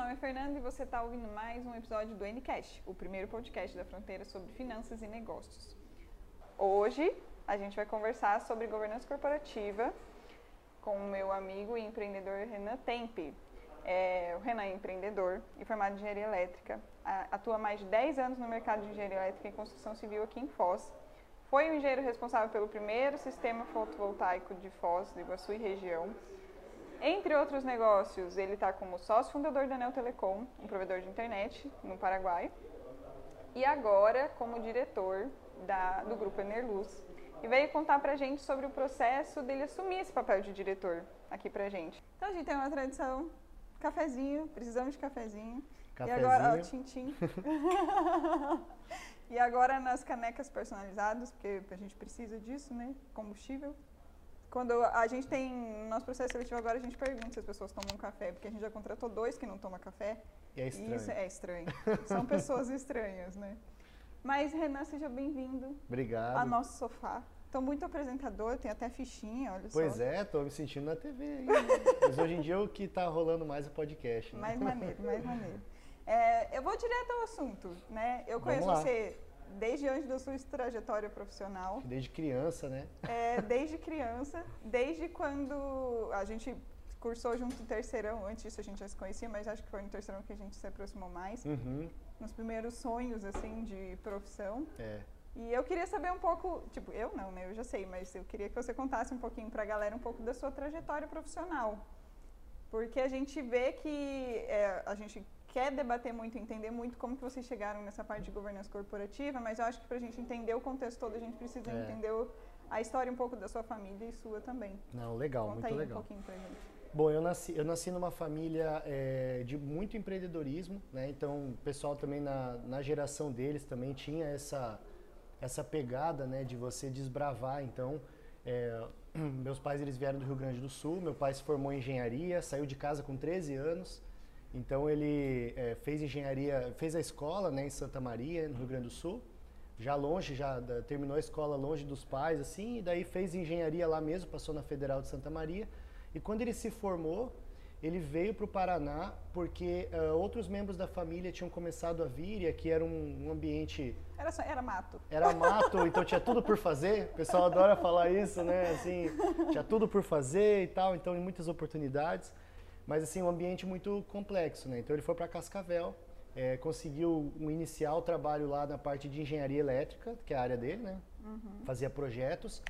nome é Fernanda e você está ouvindo mais um episódio do Ncast, o primeiro podcast da Fronteira sobre finanças e negócios. Hoje a gente vai conversar sobre governança corporativa com o meu amigo e empreendedor Renan Tempe. É, o Renan é empreendedor e formado em engenharia elétrica, atua há mais de 10 anos no mercado de engenharia elétrica e construção civil aqui em Foz. Foi o engenheiro responsável pelo primeiro sistema fotovoltaico de Foz, do Iguaçu e região entre outros negócios, ele está como sócio fundador da Neo Telecom, um provedor de internet no Paraguai, e agora como diretor da, do grupo Enerluz. E veio contar pra gente sobre o processo dele assumir esse papel de diretor aqui pra gente. Então a gente tem uma tradição, cafezinho, precisamos de cafezinho. Cafezinho. E agora, ó, tintim. e agora nas canecas personalizadas, porque a gente precisa disso, né? Combustível quando a gente tem, no nosso processo seletivo agora, a gente pergunta se as pessoas tomam café, porque a gente já contratou dois que não tomam café. E é estranho. isso é estranho. São pessoas estranhas, né? Mas, Renan, seja bem-vindo. Obrigado. Ao nosso sofá. Estou muito apresentador, tem até fichinha, olha pois só. Pois é, estou me sentindo na TV aí. Mas hoje em dia o que está rolando mais é podcast. Né? Mais maneiro, mais maneiro. É, eu vou direto ao assunto, né? Eu conheço você desde antes da sua trajetória profissional. Desde criança, né? É, desde criança, desde quando a gente cursou junto no terceirão, antes disso a gente já se conhecia, mas acho que foi no terceirão que a gente se aproximou mais. Uhum. Nos primeiros sonhos, assim, de profissão. É. E eu queria saber um pouco, tipo, eu não, né? Eu já sei, mas eu queria que você contasse um pouquinho pra galera um pouco da sua trajetória profissional. Porque a gente vê que é, a gente quer debater muito, entender muito como que vocês chegaram nessa parte de governança corporativa, mas eu acho que para a gente entender o contexto todo, a gente precisa é. entender o, a história um pouco da sua família e sua também. Não, legal, Conta muito aí legal. um pouquinho pra gente. Bom, eu nasci, eu nasci numa família é, de muito empreendedorismo, né? Então, o pessoal também na, na geração deles também tinha essa, essa pegada, né, de você desbravar. Então, é, meus pais eles vieram do Rio Grande do Sul, meu pai se formou em engenharia, saiu de casa com 13 anos, então ele é, fez engenharia, fez a escola né, em Santa Maria, no Rio Grande do Sul, já longe, já da, terminou a escola longe dos pais, assim, e daí fez engenharia lá mesmo, passou na Federal de Santa Maria. E quando ele se formou, ele veio para o Paraná porque uh, outros membros da família tinham começado a vir e aqui era um, um ambiente... Era, só, era mato. Era mato, então tinha tudo por fazer. O pessoal adora falar isso, né? Assim, tinha tudo por fazer e tal, então muitas oportunidades. Mas assim, um ambiente muito complexo, né? Então ele foi para Cascavel, é, conseguiu um inicial trabalho lá na parte de engenharia elétrica, que é a área dele, né? Uhum. Fazia projetos.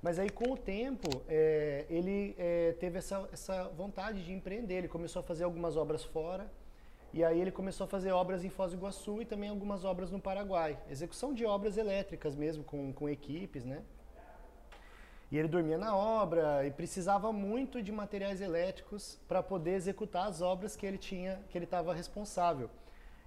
Mas aí com o tempo é, ele é, teve essa, essa vontade de empreender. Ele começou a fazer algumas obras fora. E aí ele começou a fazer obras em Foz do Iguaçu e também algumas obras no Paraguai. Execução de obras elétricas mesmo, com, com equipes, né? E ele dormia na obra e precisava muito de materiais elétricos para poder executar as obras que ele tinha, que ele estava responsável.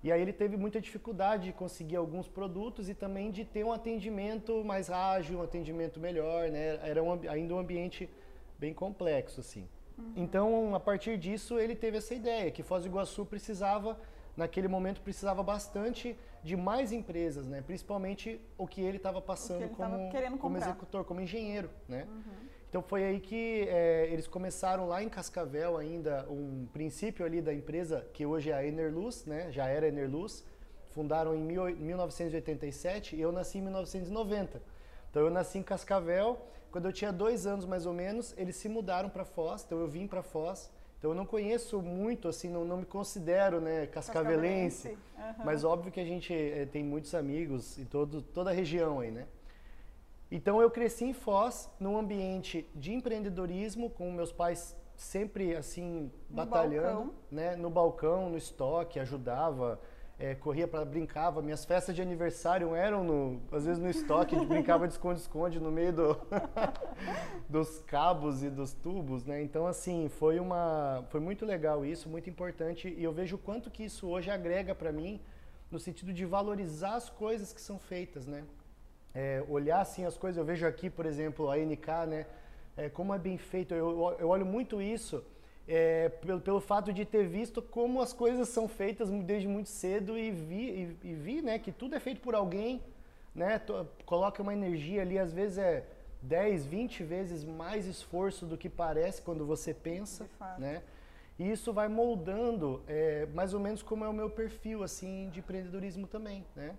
E aí ele teve muita dificuldade de conseguir alguns produtos e também de ter um atendimento mais ágil, um atendimento melhor, né? Era um, ainda um ambiente bem complexo, assim. Uhum. Então, a partir disso, ele teve essa ideia que Foz do Iguaçu precisava naquele momento precisava bastante de mais empresas, né? Principalmente o que ele estava passando ele como, como executor, como engenheiro, né? Uhum. Então foi aí que é, eles começaram lá em Cascavel ainda um princípio ali da empresa que hoje é a Enerluz, né? Já era Enerluz. Fundaram em mil, 1987 e eu nasci em 1990. Então eu nasci em Cascavel. Quando eu tinha dois anos mais ou menos, eles se mudaram para Foz. Então eu vim para Foz então eu não conheço muito, assim, não, não me considero né, cascavelense, cascavelense. Uhum. mas óbvio que a gente é, tem muitos amigos em todo, toda a região aí, né? Então eu cresci em Foz, num ambiente de empreendedorismo, com meus pais sempre assim no batalhando, balcão. né, no balcão, no estoque, ajudava, é, corria para brincava. Minhas festas de aniversário eram no, às vezes no estoque, de brincava de esconde-esconde no meio do, dos cabos e dos tubos, né? Então assim foi uma, foi muito legal isso, muito importante e eu vejo o quanto que isso hoje agrega para mim no sentido de valorizar as coisas que são feitas, né? É, olhar assim as coisas, eu vejo aqui, por exemplo, a NK, né? É, como é bem feito, eu, eu olho muito isso é, pelo, pelo fato de ter visto como as coisas são feitas desde muito cedo e vi, e, e vi né, que tudo é feito por alguém, né, coloca uma energia ali, às vezes é 10, 20 vezes mais esforço do que parece quando você pensa, né? E isso vai moldando é, mais ou menos como é o meu perfil assim de empreendedorismo também, né?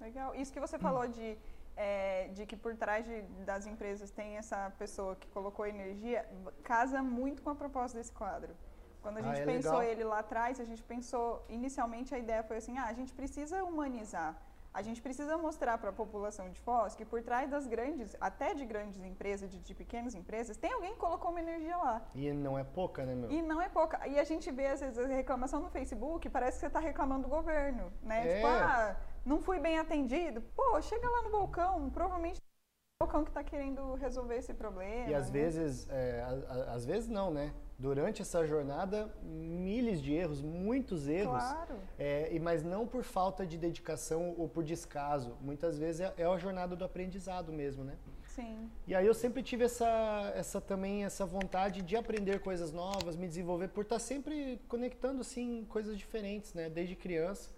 Legal. Isso que você falou de, é, de que por trás de, das empresas tem essa pessoa que colocou energia, casa muito com a proposta desse quadro. Quando a Ah, gente é pensou legal. ele lá atrás, a gente pensou, inicialmente a ideia foi assim, ah, a gente precisa humanizar. A gente precisa mostrar para a população de Foz que por trás das grandes, até de grandes empresas, de, de pequenas empresas, tem alguém que colocou uma energia lá. E não é pouca, né, meu? E não é pouca. E a gente vê, às vezes, a reclamação no Facebook, parece que você está reclamando do governo, né? É. Tipo, ah, não fui bem atendido. Pô, chega lá no balcão, provavelmente é o balcão que está querendo resolver esse problema. E às né? vezes, é, a- a- às vezes não, né? Durante essa jornada, milhares de erros, muitos erros. Claro. É, e mas não por falta de dedicação ou por descaso. Muitas vezes é, é a jornada do aprendizado mesmo, né? Sim. E aí eu sempre tive essa, essa também essa vontade de aprender coisas novas, me desenvolver, por estar sempre conectando assim coisas diferentes, né? Desde criança,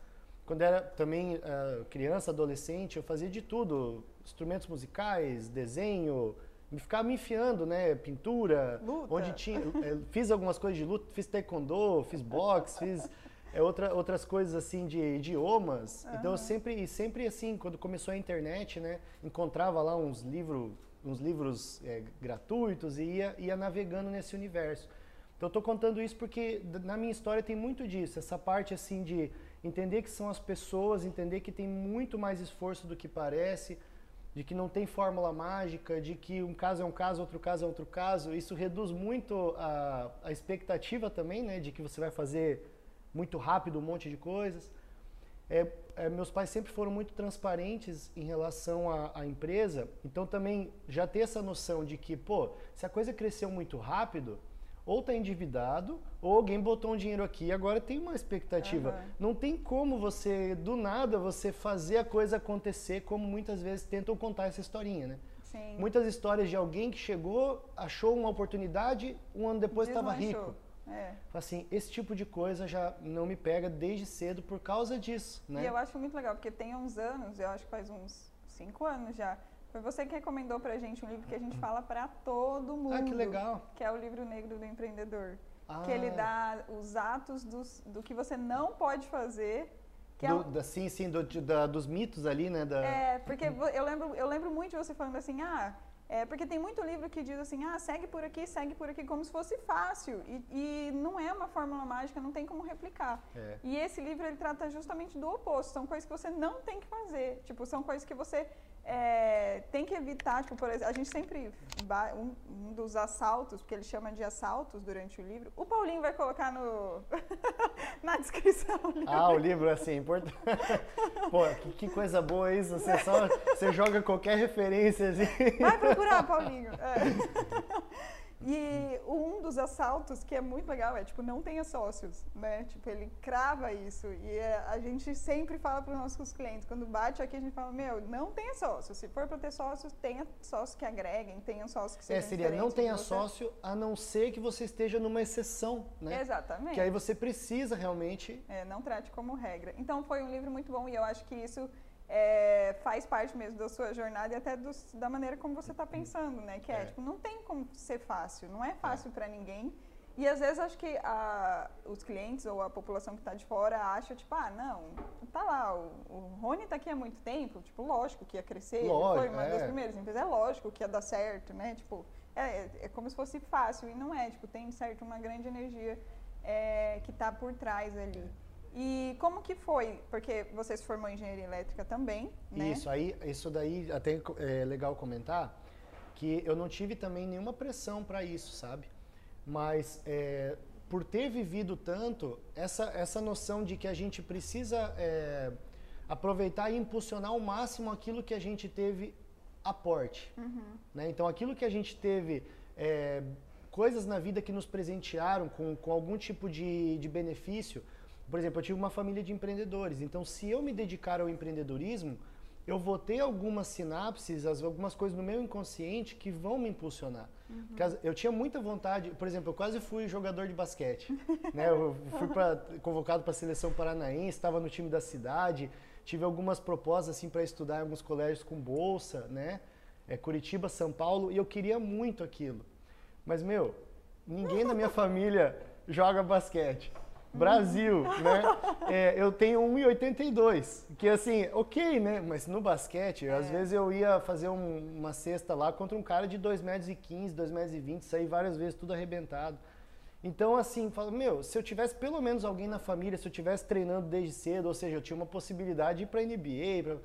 quando era também ah, criança, adolescente, eu fazia de tudo, instrumentos musicais, desenho, me ficava me enfiando, né? Pintura, Luta. onde tinha, fiz algumas coisas de luta, fiz taekwondo, fiz boxe, fiz é, outra, outras coisas assim de idiomas. Então eu sempre, e sempre assim, quando começou a internet, né, encontrava lá uns livros, uns livros é, gratuitos e ia, ia navegando nesse universo. Então eu tô contando isso porque na minha história tem muito disso, essa parte assim de entender que são as pessoas, entender que tem muito mais esforço do que parece, de que não tem fórmula mágica, de que um caso é um caso, outro caso é outro caso. Isso reduz muito a, a expectativa também, né, de que você vai fazer muito rápido um monte de coisas. É, é, meus pais sempre foram muito transparentes em relação à, empresa, então também já ter essa noção de que, pô, se a coisa cresceu muito rápido, ou está endividado, ou alguém botou um dinheiro aqui e agora tem uma expectativa. Aham. Não tem como você, do nada, você fazer a coisa acontecer como muitas vezes tentam contar essa historinha, né? Sim. Muitas histórias de alguém que chegou, achou uma oportunidade, um ano depois estava rico. É. Assim, esse tipo de coisa já não me pega desde cedo por causa disso, né? E eu acho muito legal, porque tem uns anos, eu acho que faz uns cinco anos já, foi você que recomendou pra gente um livro que a gente fala pra todo mundo. Ah, que legal. Que é o livro negro do empreendedor. Ah, Que ele dá os atos dos, do que você não pode fazer. Que é do, um- da, sim, sim, do- da- dos mitos ali, né? Da, É, porque eu lembro, eu lembro muito de você falando assim, ah, é, porque tem muito livro que diz assim, ah, segue por aqui, segue por aqui, como se fosse fácil. E, e não é uma fórmula mágica, não tem como replicar. É. E esse livro, ele trata justamente do oposto. São coisas que você não tem que fazer. Tipo, são coisas que você é, tem que evitar. Tipo, por exemplo, a gente sempre... Um, um dos assaltos, porque ele chama de assaltos durante o livro, o Paulinho vai colocar no... na descrição. o livro. Ah, o livro, assim, importante. Pô, que, que coisa boa isso. Você só você joga qualquer referência assim. Vai procurar, Paulinho. É. E um dos assaltos que é muito legal é, tipo, não tenha sócios, né? Tipo, ele crava isso. E é, a gente sempre fala para os nossos clientes, quando bate aqui, a gente fala, meu, não tenha sócios. Se for para ter sócios, tenha sócios que agreguem, tenha sócios que É, sejam seria não tenha você. sócio, a não ser que você esteja numa exceção, né? Exatamente. Que aí você precisa realmente. É, não trate como regra. Então foi um livro muito bom e eu acho que isso é, faz parte mesmo da sua jornada e até dos- da maneira como você está pensando, né? Que é, É. tipo, não tem como ser fácil, não é fácil para ninguém. E às vezes acho que a- os clientes ou a população que está de fora acha, tipo, ah, não, tá lá, o, o Rony tá aqui há muito tempo, tipo, lógico que ia crescer, ele foi Lógico, uma das é. primeiras empresas, é lógico que ia dar certo, né? Tipo, é, é como se fosse fácil e não é, tipo, tem certo uma grande energia é, que está por trás ali. E como que foi? Porque você se formou em engenharia elétrica também, né? Isso, aí, isso daí até é legal comentar que eu não tive também nenhuma pressão para isso, sabe? Mas é, por ter vivido tanto, essa, essa noção de que a gente precisa é, aproveitar e impulsionar ao máximo aquilo que a gente teve aporte. Né? Então, aquilo que a gente teve, é, coisas na vida que nos presentearam com, com algum tipo de, de benefício. Por exemplo, eu tive uma família de empreendedores. Então, se eu me dedicar ao empreendedorismo, eu vou ter algumas sinapses, as- algumas coisas no meu inconsciente que vão me impulsionar. As- Eu tinha muita vontade, por exemplo, eu quase fui jogador de basquete. né? Eu fui pra, convocado para a seleção paranaense, estava no time da cidade, tive algumas propostas assim para estudar em alguns colégios com bolsa, né? É, Curitiba, São Paulo, e eu queria muito aquilo. Mas, meu, ninguém da minha família joga basquete. Brasil, né? É, eu tenho 1,82, que assim, ok, né? Mas no basquete, é. às vezes eu ia fazer um, uma cesta lá contra um cara de 2,15 metros, 2,20 metros, sair várias vezes tudo arrebentado. Então, assim, falo, meu, se eu tivesse pelo menos alguém na família, se eu tivesse treinando desde cedo, ou seja, eu tinha uma possibilidade de ir para NBA, pra...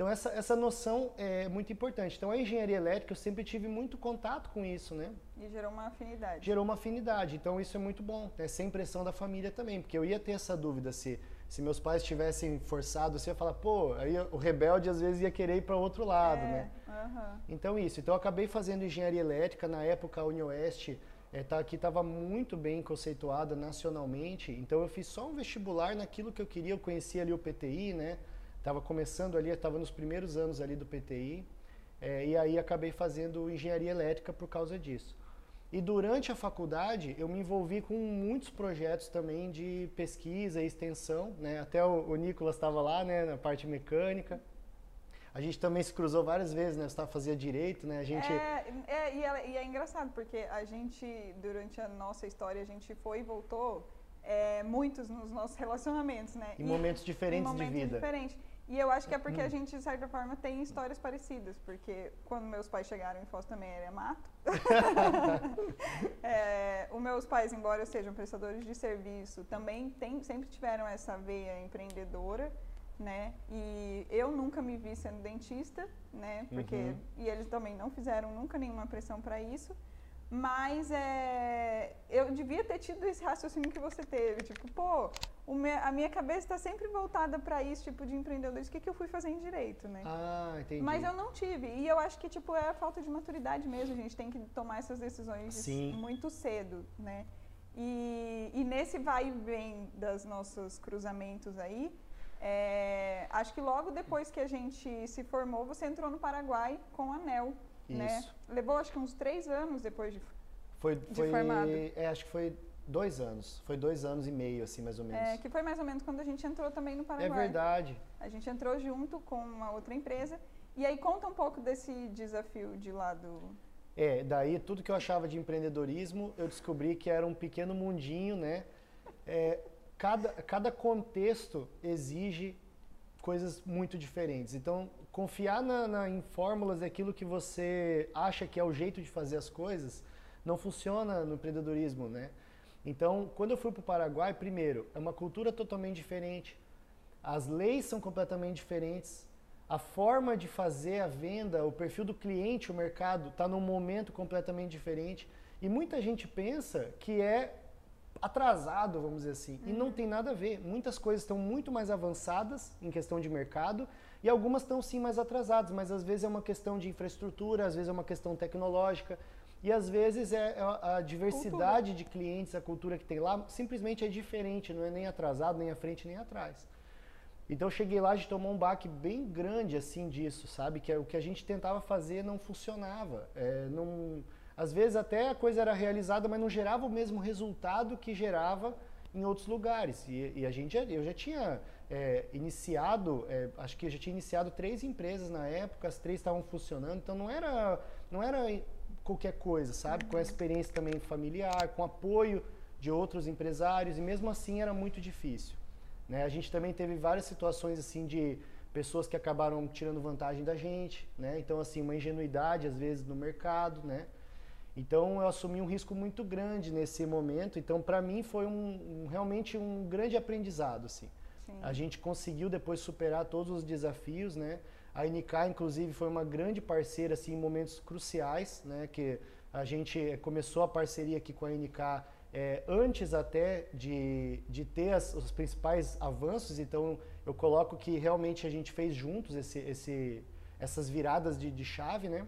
Então, essa, essa noção é muito importante. Então, a engenharia elétrica, eu sempre tive muito contato com isso, né? E gerou uma afinidade. Gerou uma afinidade. Então, isso é muito bom, né? sem pressão da família também. Porque eu ia ter essa dúvida se, se meus pais tivessem forçado, você ia falar, pô, aí o rebelde às vezes ia querer ir para outro lado, é, né? Uh Então, isso. Então, eu acabei fazendo engenharia elétrica. Na época, a UniOeste é, tá, aqui estava muito bem conceituada nacionalmente. Então, eu fiz só um vestibular naquilo que eu queria. Eu conhecia ali o PTI, né? Estava começando ali, estava nos primeiros anos ali do PTI, é, e aí acabei fazendo engenharia elétrica por causa disso. E durante a faculdade eu me envolvi com muitos projetos também de pesquisa e extensão, né? Até o, o Nicolas estava lá, né, na parte mecânica. A gente também se cruzou várias vezes, né? Você fazia direito, né? A gente... É, é, e, é, e é engraçado, porque a gente, durante a nossa história, a gente foi e voltou é, muitos nos nossos relacionamentos, né? Em e, momentos diferentes em momentos de vida. Diferentes. E eu acho que é porque a hum. gente, de certa forma, tem histórias parecidas. Porque quando meus pais chegaram em Foz também era mato. é, os meus pais, embora sejam prestadores de serviço, também tem, sempre tiveram essa veia empreendedora. Né? E eu nunca me vi sendo dentista, né? Porque uhum. e eles também não fizeram nunca nenhuma pressão para isso. Mas é, eu devia ter tido esse raciocínio que você teve. Tipo, pô, a minha cabeça está sempre voltada para isso, tipo, de empreendedores. O que, que eu fui fazer em direito, né? Ah, entendi. Mas eu não tive. E eu acho que, tipo, é a falta de maturidade mesmo. A gente tem que tomar essas decisões Sim. muito cedo, né? E, e nesse vai e vem dos nossos cruzamentos aí, é, acho que logo depois que a gente se formou, você entrou no Paraguai com a ANEL, né? Isso. né? Levou acho que uns três anos depois de, foi, de foi, formado. É, acho que foi dois anos. Foi dois anos e meio, assim, mais ou menos. É, que foi mais ou menos quando a gente entrou também no Paraguai. É verdade. A gente entrou junto com uma outra empresa. E aí conta um pouco desse desafio de lá do... É, daí tudo que eu achava de empreendedorismo, eu descobri que era um pequeno mundinho, né? É, cada, cada contexto exige coisas muito diferentes. Então, confiar na, na, em fórmulas daquilo que você acha que é o jeito de fazer as coisas não funciona no empreendedorismo, né? Então, quando eu fui para o Paraguai, primeiro, é uma cultura totalmente diferente, as leis são completamente diferentes, a forma de fazer a venda, o perfil do cliente, o mercado, está num momento completamente diferente. E muita gente pensa que é atrasado, vamos dizer assim. Uhum. E não uhum. tem nada a ver. Muitas coisas estão muito mais avançadas em questão de mercado e algumas estão sim mais atrasadas, mas às vezes é uma questão de infraestrutura, às vezes é uma questão tecnológica e às vezes é, é a diversidade cultura. de clientes, a cultura que tem lá simplesmente é diferente, não é nem atrasado, nem à frente, nem atrás. Então eu cheguei lá, gente tomou um baque bem grande assim disso, sabe? Que é o que a gente tentava fazer não funcionava. É, não às vezes até a coisa era realizada, mas não gerava o mesmo resultado que gerava em outros lugares. E, e a gente, eu já tinha é, iniciado, é, acho que eu já tinha iniciado três empresas na época, as três estavam funcionando, então não era, não era qualquer coisa, sabe? Com a experiência também familiar, com apoio de outros empresários, e mesmo assim era muito difícil. Né? A gente também teve várias situações assim de pessoas que acabaram tirando vantagem da gente, né? Então assim, uma ingenuidade às vezes no mercado, né? Então eu assumi um risco muito grande nesse momento. Então para mim foi um, um, realmente um grande aprendizado, assim. Sim. A gente conseguiu depois superar todos os desafios, né? A NK inclusive foi uma grande parceira assim em momentos cruciais, né? Que a gente começou a parceria aqui com a NK é, antes até de, de ter as, os principais avanços. Então eu coloco que realmente a gente fez juntos esse, esse, essas viradas de, de chave, né?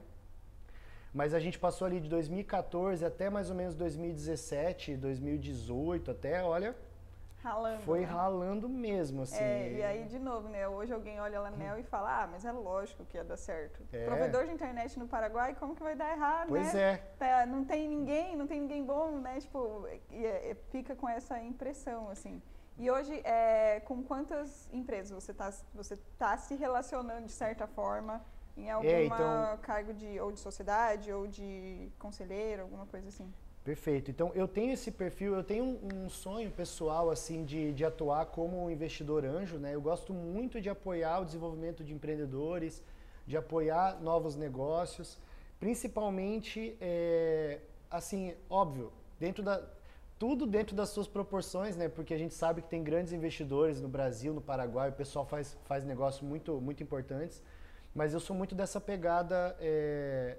Mas a gente passou ali de 2014 até mais ou menos 2017, 2018, até, olha. Ralando. Foi né? ralando mesmo, assim. É, e aí, de novo, né? Hoje alguém olha a Anel e fala, ah, mas é lógico que ia dar certo. É. Provedor de internet no Paraguai, como que vai dar errado, pois né? Pois é. Tá, não tem ninguém, não tem ninguém bom, né? Tipo, e, e, fica com essa impressão, assim. E hoje, é, com quantas empresas você está você tá se relacionando de certa forma? Em algum É, então- cargo de ou de sociedade ou de conselheiro, alguma coisa assim. Perfeito. Então, eu tenho esse perfil, eu tenho um, sonho pessoal, assim, de, de atuar como um investidor anjo, né? Eu gosto muito de apoiar o desenvolvimento de empreendedores, de apoiar novos negócios, principalmente, é, assim, óbvio, dentro da... Tudo dentro das suas proporções, né? Porque a gente sabe que tem grandes investidores no Brasil, no Paraguai, o pessoal faz, faz negócios muito, muito importantes. Mas eu sou muito dessa pegada é,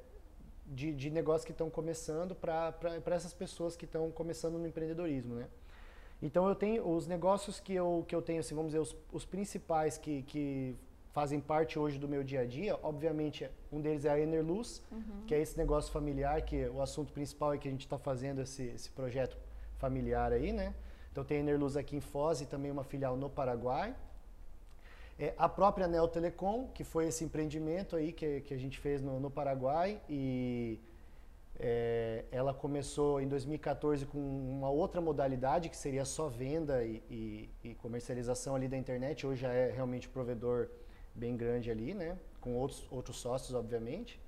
de, de negócios que estão começando para essas pessoas que estão começando no empreendedorismo, né? Então eu tenho os negócios que eu, que eu tenho, assim, vamos dizer, os, os principais que, que fazem parte hoje do meu dia a dia, obviamente um deles é a Enerluz, que é esse negócio familiar, que o assunto principal é que a gente está fazendo esse, esse projeto familiar aí, né? Então tem a Enerluz aqui em Foz e também uma filial no Paraguai. É, a própria Neo Telecom, que foi esse empreendimento aí que, que a gente fez no, no Paraguai e é, ela começou em 2014 com uma outra modalidade que seria só venda e, e, e comercialização ali da internet. Hoje já é realmente um provedor bem grande ali, né? Com outros, outros sócios, obviamente.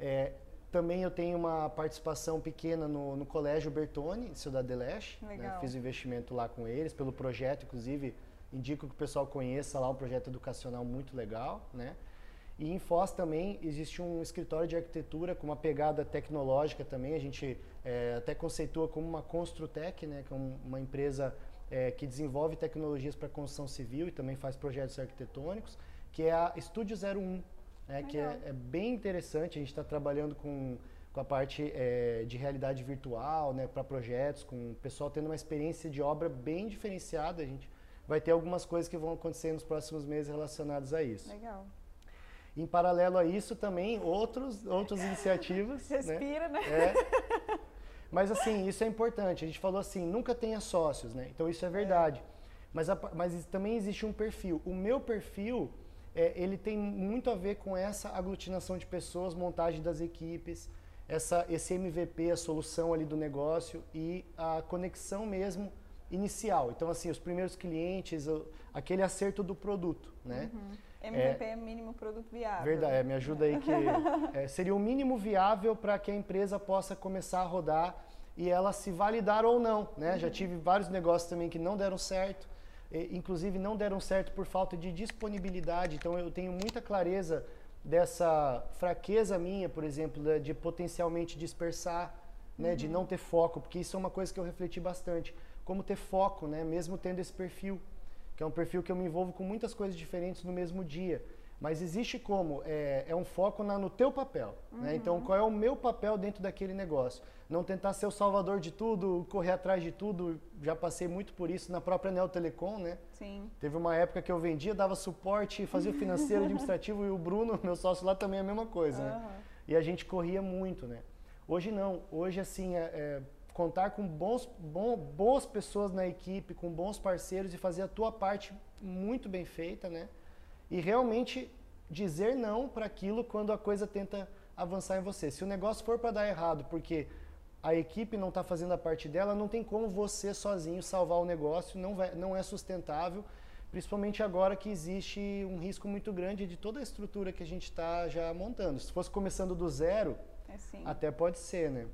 É, também eu tenho uma participação pequena no, no Colégio Bertone, em Cidade de Leste. né? Fiz um investimento lá com eles, pelo projeto, inclusive. Indico que o pessoal conheça lá um projeto educacional muito legal, né? E em Foz também existe um escritório de arquitetura com uma pegada tecnológica também. A gente é, até conceitua como uma Construtec, né? Que é um- uma empresa é, que desenvolve tecnologias para construção civil e também faz projetos arquitetônicos, que é a Estúdio 01, né? Que é, é bem interessante. A gente está trabalhando com, com a parte é, de realidade virtual, né? Para projetos, com o pessoal tendo uma experiência de obra bem diferenciada. A gente vai ter algumas coisas que vão acontecer nos próximos meses relacionadas a isso. Legal. Em paralelo a isso, também outros, outras iniciativas. né? Respira, né? É. Mas assim, isso é importante. A gente falou assim, nunca tenha sócios, né? Então isso é verdade. Mas, a- mas também existe um perfil. O meu perfil, é, ele tem muito a ver com essa aglutinação de pessoas, montagem das equipes, essa, esse MVP, a solução ali do negócio e a conexão mesmo inicial. Então assim, os primeiros clientes, aquele acerto do produto, né? MVP é mínimo produto viável. Verdade, é, me ajuda aí que é, seria o mínimo viável para que a empresa possa começar a rodar e ela se validar ou não, né? Já tive vários negócios também que não deram certo, e, inclusive não deram certo por falta de disponibilidade. Então eu tenho muita clareza dessa fraqueza minha, por exemplo, da- de potencialmente dispersar, né? De não ter foco, porque isso é uma coisa que eu refleti bastante. Como ter foco, né? Mesmo tendo esse perfil que é um perfil que eu me envolvo com muitas coisas diferentes no mesmo dia. Mas existe como? É, é um foco na- no teu papel. Né? Então, qual é o meu papel dentro daquele negócio? Não tentar ser o salvador de tudo, correr atrás de tudo. Já passei muito por isso na própria Neo Telecom, né? Sim. Teve uma época que eu vendia, dava suporte, fazia o financeiro, administrativo e o Bruno, meu sócio lá, também é a mesma coisa, né? Aham. E a gente corria muito, né? Hoje não. Hoje, assim, é, é contar com bons, bom, boas pessoas na equipe, com bons parceiros e fazer a tua parte muito bem feita, né? E realmente dizer não para aquilo quando a coisa tenta avançar em você. Se o negócio for para dar errado porque a equipe não está fazendo a parte dela, não tem como você sozinho salvar o negócio, não, vai, não é sustentável, principalmente agora que existe um risco muito grande de toda a estrutura que a gente está já montando. Se fosse começando do zero, É sim. até pode ser, né?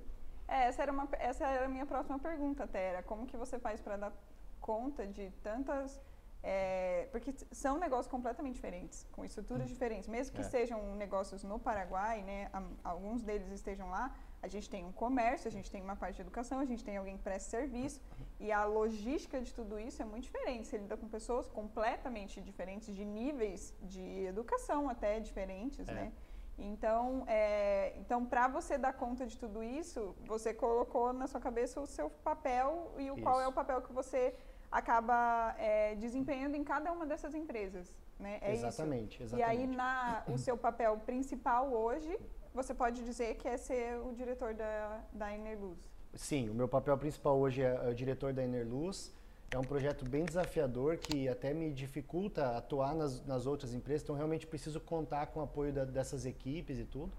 É, essa era, uma, essa era a minha próxima pergunta, até. Era como que você faz para dar conta de tantas. é, porque são negócios completamente diferentes, com estruturas diferentes. Mesmo que É. sejam negócios no Paraguai, né, alguns deles estejam lá, a gente tem um comércio, a gente tem uma parte de educação, a gente tem alguém que presta serviço. E a logística de tudo isso é muito diferente. Você lida com pessoas completamente diferentes, de níveis de educação até diferentes, É. né? Então, é, então para você dar conta de tudo isso, você colocou na sua cabeça o seu papel e o qual é o Isso. papel que você acaba é, desempenhando em cada uma dessas empresas, né? É exatamente, isso. E aí, exatamente. na, o seu papel principal hoje, você pode dizer que é ser o diretor da, da Enerluz. Sim, o meu papel principal hoje é, é o diretor da Enerluz. É um projeto bem desafiador que até me dificulta atuar nas, nas outras empresas, então realmente preciso contar com o apoio da- dessas equipes e tudo.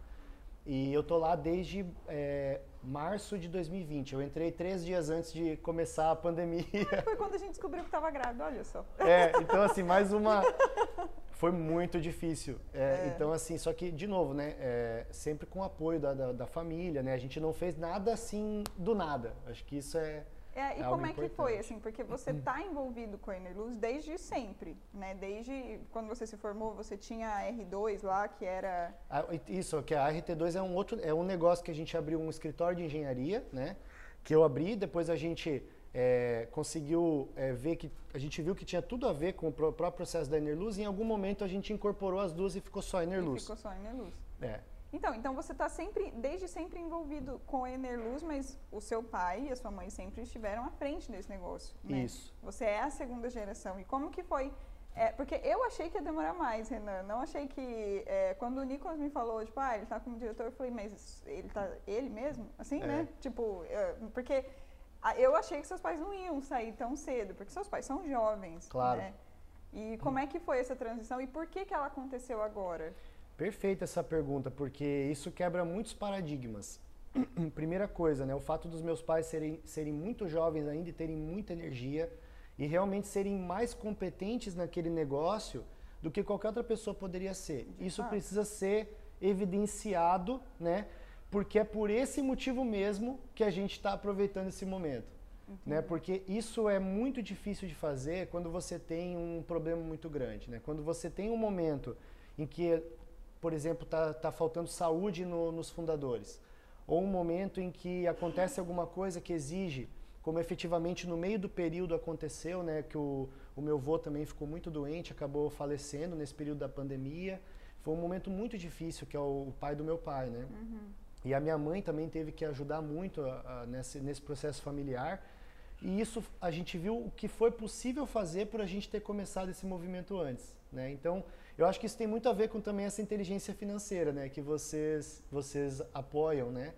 E eu tô lá desde é, março de 2020. Eu entrei três dias antes de começar a pandemia. Foi quando a gente descobriu que estava grávida, olha só. É, então assim, mais uma. Foi muito difícil. É, é. Então, assim, só que, de novo, né? É, sempre com o apoio da, da, da, família, né? A gente não fez nada assim do nada. Acho que isso é. É, e é como é que foi, assim, porque você está envolvido com a Enerluz desde sempre, né? Desde quando você se formou, você tinha a R2 lá, que era... Isso, que a RT2 é um outro, é um negócio que a gente abriu um escritório de engenharia, né? Que eu abri, depois a gente é, conseguiu é, ver que, a gente viu que tinha tudo a ver com o próprio processo da Enerluz e em algum momento a gente incorporou as duas e ficou só a Enerluz. E ficou só a Enerluz. É. Então, então você está sempre, desde sempre envolvido com a Enerluz, mas o seu pai e a sua mãe sempre estiveram à frente desse negócio. Né? Isso. Você é a segunda geração. E como que foi? É, porque eu achei que ia demorar mais, Renan. Não achei que. É, quando o Nicolas me falou, tipo, ah, ele está como diretor, eu falei, mas ele tá ele mesmo? Assim, é. né? Tipo, é, porque eu achei que seus pais não iam sair tão cedo, porque seus pais são jovens. Claro. Né? E como é que foi essa transição e por que, que ela aconteceu agora? Perfeita essa pergunta, porque isso quebra muitos paradigmas. Primeira coisa, né, o fato dos meus pais serem, serem muito jovens ainda e terem muita energia e realmente serem mais competentes naquele negócio do que qualquer outra pessoa poderia ser. Isso precisa ser evidenciado, né? Porque é por esse motivo mesmo que a gente está aproveitando esse momento. Né? Porque isso é muito difícil de fazer quando você tem um problema muito grande. Né? Quando você tem um momento em que por exemplo, está tá faltando saúde no, nos fundadores, ou um momento em que acontece alguma coisa que exige, como efetivamente no meio do período aconteceu, né, que o, o meu avô também ficou muito doente, acabou falecendo nesse período da pandemia. Foi um momento muito difícil, que é o, o pai do meu pai, né? Uhum. E a minha mãe também teve que ajudar muito a, a, nesse, nesse processo familiar. E isso a gente viu o que foi possível fazer por a gente ter começado esse movimento antes. Né? Então, eu acho que isso tem muito a ver com também essa inteligência financeira, né, que vocês vocês apoiam, né?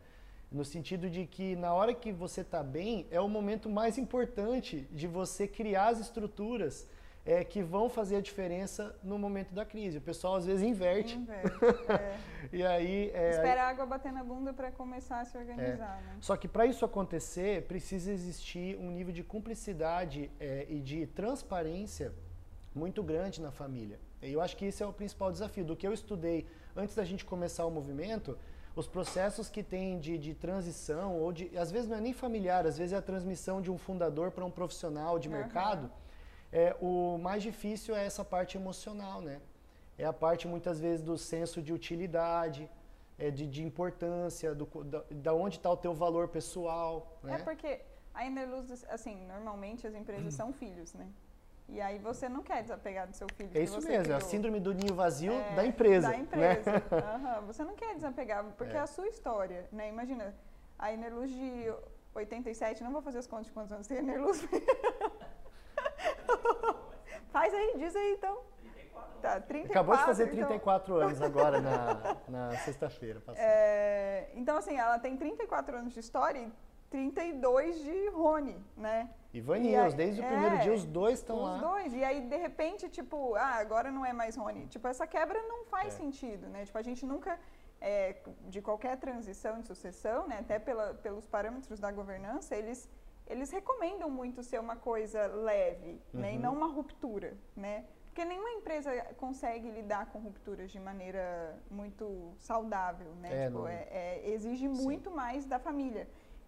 No sentido de que na hora que você está bem, é o momento mais importante de você criar as estruturas é, que vão fazer a diferença no momento da crise. O pessoal às vezes inverte. Inverte. É. e aí. É, Espera a água bater na bunda para começar a se organizar. É. Né? Só que para isso acontecer, precisa existir um nível de cumplicidade é, e de transparência muito grande na família. E eu acho que esse é o principal desafio. Do que eu estudei antes da gente começar o movimento, os processos que tem de, de transição, ou de. Às vezes não é nem familiar, às vezes é a transmissão de um fundador para um profissional de uhum. mercado. É, o mais difícil é essa parte emocional, né? É a parte muitas vezes do senso de utilidade, é de, de importância, do, da, da onde está o teu valor pessoal. Né? É porque a Enerluz, assim, normalmente as empresas são filhos, né? E aí você não quer desapegar do seu filho. É isso mesmo, criou. é a síndrome do ninho vazio é, da empresa. Da empresa. Né? Uhum. Você não quer desapegar, porque é. é a sua história, né? Imagina, a Enerluz de 87, não vou fazer as contas de quantos anos tem a Enerluz. Faz aí, diz aí então. 34. Tá, 34. Acabou de fazer 34 então... anos agora na, na sexta-feira. É, então, assim, ela tem 34 anos de história e 32 de Rony, né? E Vanils, desde é, o primeiro dia os dois estão lá. Os dois, e aí de repente, tipo, ah, agora não é mais Rony. Tipo, essa quebra não faz é. sentido, né? Tipo, a gente nunca, é, de qualquer transição de sucessão, né, até pela, pelos parâmetros da governança, eles, eles recomendam muito ser uma coisa leve, uhum. né, e uhum. não uma ruptura, né? Porque nenhuma empresa consegue lidar com rupturas de maneira muito saudável, né? É, tipo, é, é, exige muito mais da família.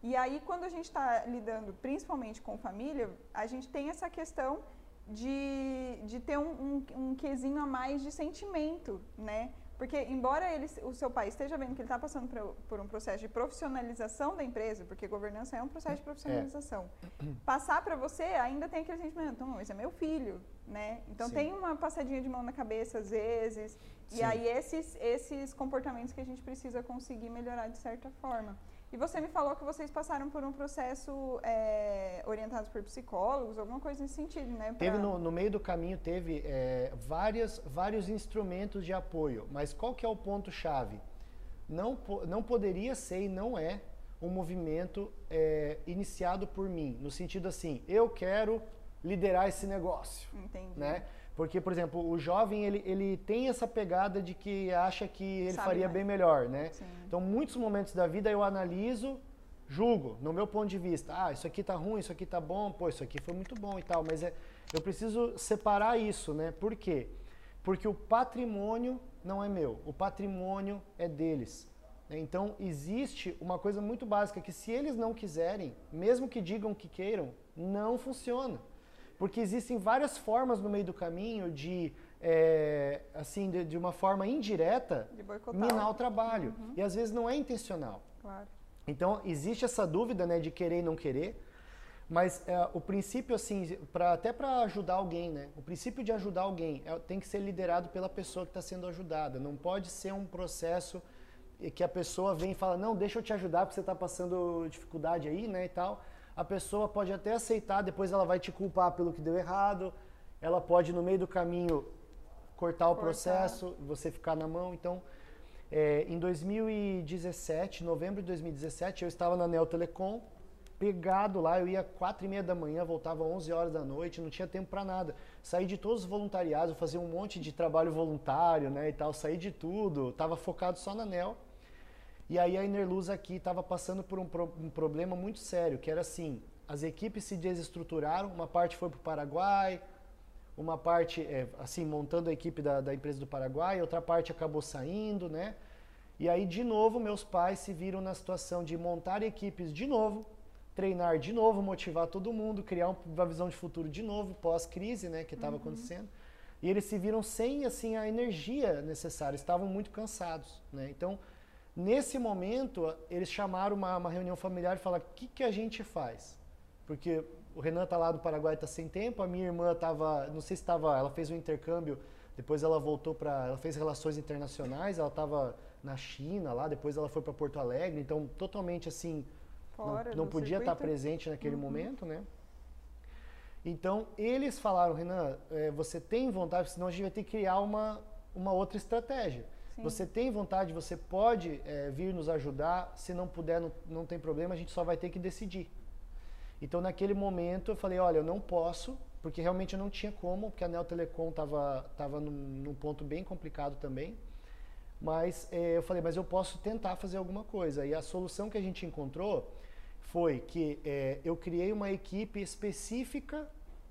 E aí, quando a gente está lidando principalmente com família, a gente tem essa questão de, de ter um, um, um quesinho a mais de sentimento, né? Porque, embora ele, o seu pai esteja vendo que ele está passando por, por, um processo de profissionalização da empresa, porque governança é um processo de é. profissionalização, é. passar para você ainda tem aquele sentimento, não, esse é meu filho, né? Então Sim. tem uma passadinha de mão na cabeça às vezes, Sim. e aí esses, esses comportamentos que a gente precisa conseguir melhorar de certa forma. E você me falou que vocês passaram por um processo é, orientado por psicólogos, alguma coisa nesse sentido, né? Pra... Teve no, no, meio do caminho teve é, várias, vários instrumentos de apoio, mas qual que é o ponto chave? Não, não poderia ser e não é um movimento é, iniciado por mim, no sentido assim, eu quero liderar esse negócio, Entendi. né? Porque, por exemplo, o jovem, ele, ele tem essa pegada de que acha que ele Sabe faria bem melhor, né? Sim. Então, muitos momentos da vida eu analiso, julgo, no meu ponto de vista. Ah, isso aqui tá ruim, isso aqui tá bom, pô, isso aqui foi muito bom e tal. Mas é, eu preciso separar isso, né? Por quê? Porque o patrimônio não é meu, o patrimônio é deles. né? Então, existe uma coisa muito básica que se eles não quiserem, mesmo que digam que queiram, não funciona. Porque existem várias formas no meio do caminho de, é, assim, de, de uma forma indireta, minar o trabalho. E às vezes não é intencional. Claro. Então, existe essa dúvida né, de querer e não querer, mas é, o princípio, assim, pra, até para ajudar alguém, né? O princípio de ajudar alguém é- tem que ser liderado pela pessoa que está sendo ajudada. Não pode ser um processo que a pessoa vem e fala, não, deixa eu te ajudar porque você está passando dificuldade aí, né, e tal. A pessoa pode até aceitar, depois ela vai te culpar pelo que deu errado, ela pode, no meio do caminho, cortar o Cortar. processo, você ficar na mão. Então, é, em 2017, novembro de 2017, eu estava na Neo Telecom, pegado lá, eu ia quatro e meia da manhã, voltava 11 horas da noite, não tinha tempo para nada. Saí de todos os voluntariados, eu fazia um monte de trabalho voluntário, né, e tal, saí de tudo, estava focado só na Nel. E aí a Enerluz aqui estava passando por um, pro- um problema muito sério, que era assim, as equipes se desestruturaram, uma parte foi para o Paraguai, uma parte, é, assim, montando a equipe da, da empresa do Paraguai, outra parte acabou saindo, né? E aí, de novo, meus pais se viram na situação de montar equipes de novo, treinar de novo, motivar todo mundo, criar um- uma visão de futuro de novo, pós-crise, né, que estava acontecendo. E eles se viram sem, assim, a energia necessária, estavam muito cansados, né? Então, nesse momento, eles chamaram uma, uma reunião familiar e falaram, o que, que a gente faz? Porque o Renan tá lá do Paraguai, tá sem tempo, a minha irmã tava, não sei se estava, ela fez um intercâmbio, depois ela voltou para, ela fez relações internacionais, ela estava na China lá, depois ela foi para Porto Alegre, então totalmente assim, Fora não, não podia estar circuito. presente naquele momento, né? Então eles falaram, Renan, eh, você tem vontade, senão a gente vai ter que criar uma, uma outra estratégia. Você tem vontade, você pode eh, vir nos ajudar, se não puder, não, não tem problema, a gente só vai ter que decidir. Então naquele momento eu falei, olha, eu não posso, porque realmente eu não tinha como, porque a Neo Telecom estava tava num, num ponto bem complicado também. Mas eh, eu falei, mas eu posso tentar fazer alguma coisa. E a solução que a gente encontrou foi que eh, eu criei uma equipe específica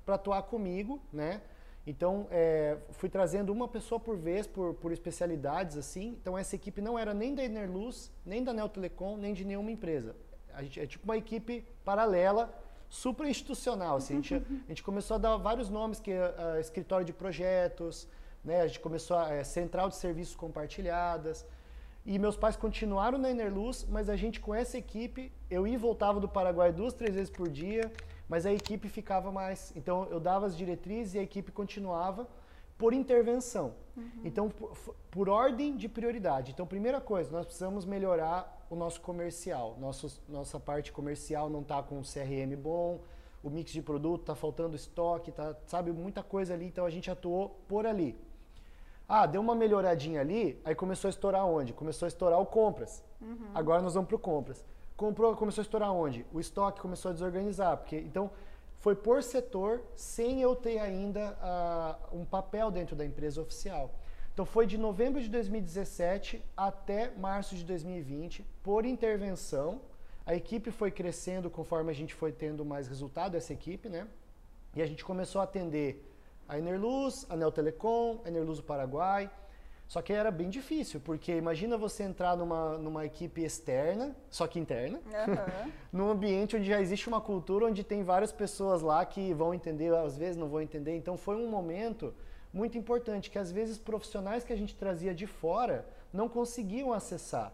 para atuar comigo, né? Então, eh, fui trazendo uma pessoa por vez, por, por especialidades, assim. Então, essa equipe não era nem da Enerluz, nem da Neo Telecom, nem de nenhuma empresa. A gente, é tipo uma equipe paralela, super institucional. Assim. A, gente, a gente começou a dar vários nomes, que é ah, escritório de projetos, né? a gente começou a é, central de serviços compartilhadas. E meus pais continuaram na Enerluz, mas a gente com essa equipe, eu ia e voltava do Paraguai duas, três vezes por dia, mas a equipe ficava mais. Então eu dava as diretrizes e a equipe continuava por intervenção. Então, por, por ordem de prioridade. Então, primeira coisa, nós precisamos melhorar o nosso comercial. Nosso, nossa parte comercial não está com um CRM bom, o mix de produto está faltando estoque, tá, sabe, muita coisa ali. Então a gente atuou por ali. Ah, deu uma melhoradinha ali, aí começou a estourar onde? Começou a estourar o compras. Agora nós vamos para o compras. Comprou, começou a estourar onde? O estoque começou a desorganizar. Porque, então, foi por setor, sem eu ter ainda ah, um papel dentro da empresa oficial. Então, foi de novembro de 2017 até março de 2020, por intervenção. A equipe foi crescendo conforme a gente foi tendo mais resultado, essa equipe, né? E a gente começou a atender a Enerluz, a Neo Telecom, a Enerluz do Paraguai. Só que era bem difícil, porque imagina você entrar numa, numa equipe externa, só que interna, Aham. num ambiente onde já existe uma cultura, onde tem várias pessoas lá que vão entender, às vezes não vão entender. Então foi um momento muito importante que às vezes profissionais que a gente trazia de fora não conseguiam acessar.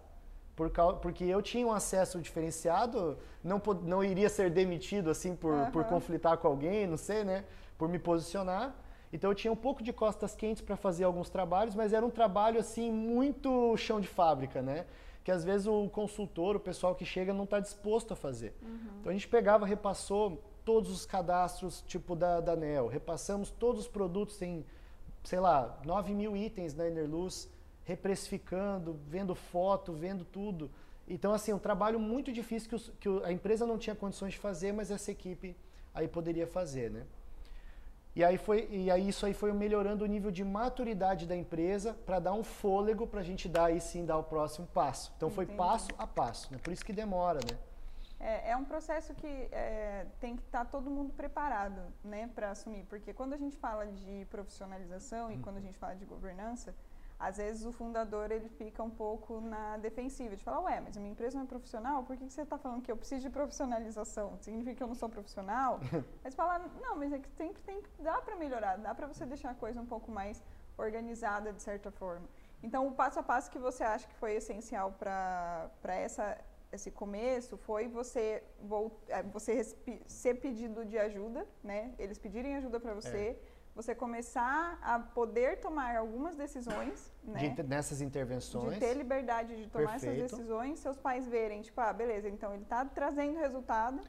Por cau- porque eu tinha um acesso diferenciado, não, não iria ser demitido assim por, por Aham. conflitar com alguém, não sei, né? Por me posicionar. Então eu tinha um pouco de costas quentes para fazer alguns trabalhos, mas era um trabalho assim muito chão de fábrica, né? Que às vezes o consultor, o pessoal que chega não está disposto a fazer. Então a gente pegava, repassou todos os cadastros tipo da, da NEL, repassamos todos os produtos, tem, sei lá, 9 mil itens na Enerluz, reprecificando, vendo foto, vendo tudo. Então assim, um trabalho muito difícil que, os- que a empresa não tinha condições de fazer, mas essa equipe aí poderia fazer, né? E aí, foi, e aí isso aí foi melhorando o nível de maturidade da empresa para dar um fôlego para a gente dar aí sim dar o próximo passo. Então foi Entendi. passo a passo, né? Por isso que demora, né? É, é um processo que é, tem que estar todo mundo preparado né, para assumir, porque quando a gente fala de profissionalização e quando a gente fala de governança, às vezes o fundador ele fica um pouco na defensiva, de falar, ué, mas a minha empresa não é profissional, por que que você está falando que eu preciso de profissionalização? Significa que eu não sou profissional? Mas fala, não, mas é que sempre tem que, dá para melhorar, dá para você deixar a coisa um pouco mais organizada de certa forma. Então, o passo a passo que você acha que foi essencial para essa esse começo foi você é, você ser pedido de ajuda, né? Eles pedirem ajuda para você, você começar a poder tomar algumas decisões, né? De nessas intervenções. De ter liberdade de tomar Perfeito. essas decisões, seus pais verem, tipo, ah, beleza, então ele está trazendo resultado.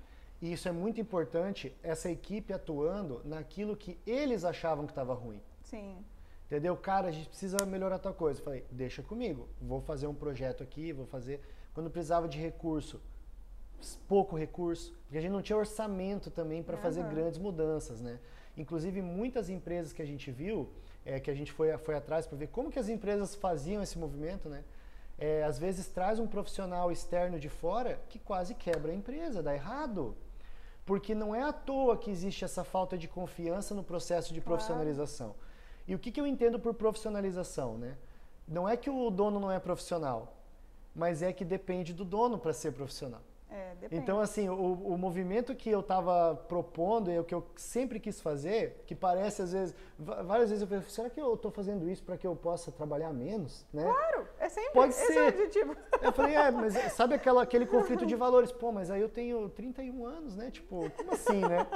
E isso é muito importante, essa equipe atuando naquilo que eles achavam que estava ruim. Sim, Entendeu? Cara, a gente precisa melhorar tal coisa. Eu Falei, deixa comigo. Vou fazer um projeto aqui, vou fazer. Quando precisava de recurso, pouco recurso, porque a gente não tinha orçamento também para fazer Aham. grandes mudanças, né? Inclusive, muitas empresas que a gente viu, é, que a gente foi, foi atrás para ver como que as empresas faziam esse movimento, né? É, às vezes traz um profissional externo de fora que quase quebra a empresa, dá errado. Porque não é à toa que existe essa falta de confiança no processo de Claro. profissionalização. E o que, que eu entendo por profissionalização, né? Não é que o dono não é profissional, mas é que depende do dono para ser profissional. É. Então, assim, o, o movimento que eu estava propondo e o que eu sempre quis fazer, que parece às vezes, várias vezes eu penso, será que eu estou fazendo isso para que eu possa trabalhar menos, né? Claro, é sempre Pode esse é o ser. objetivo. Eu falei, é, mas sabe aquela, aquele conflito de valores? Pô, mas aí eu tenho 31 anos, né? Tipo, como assim, né?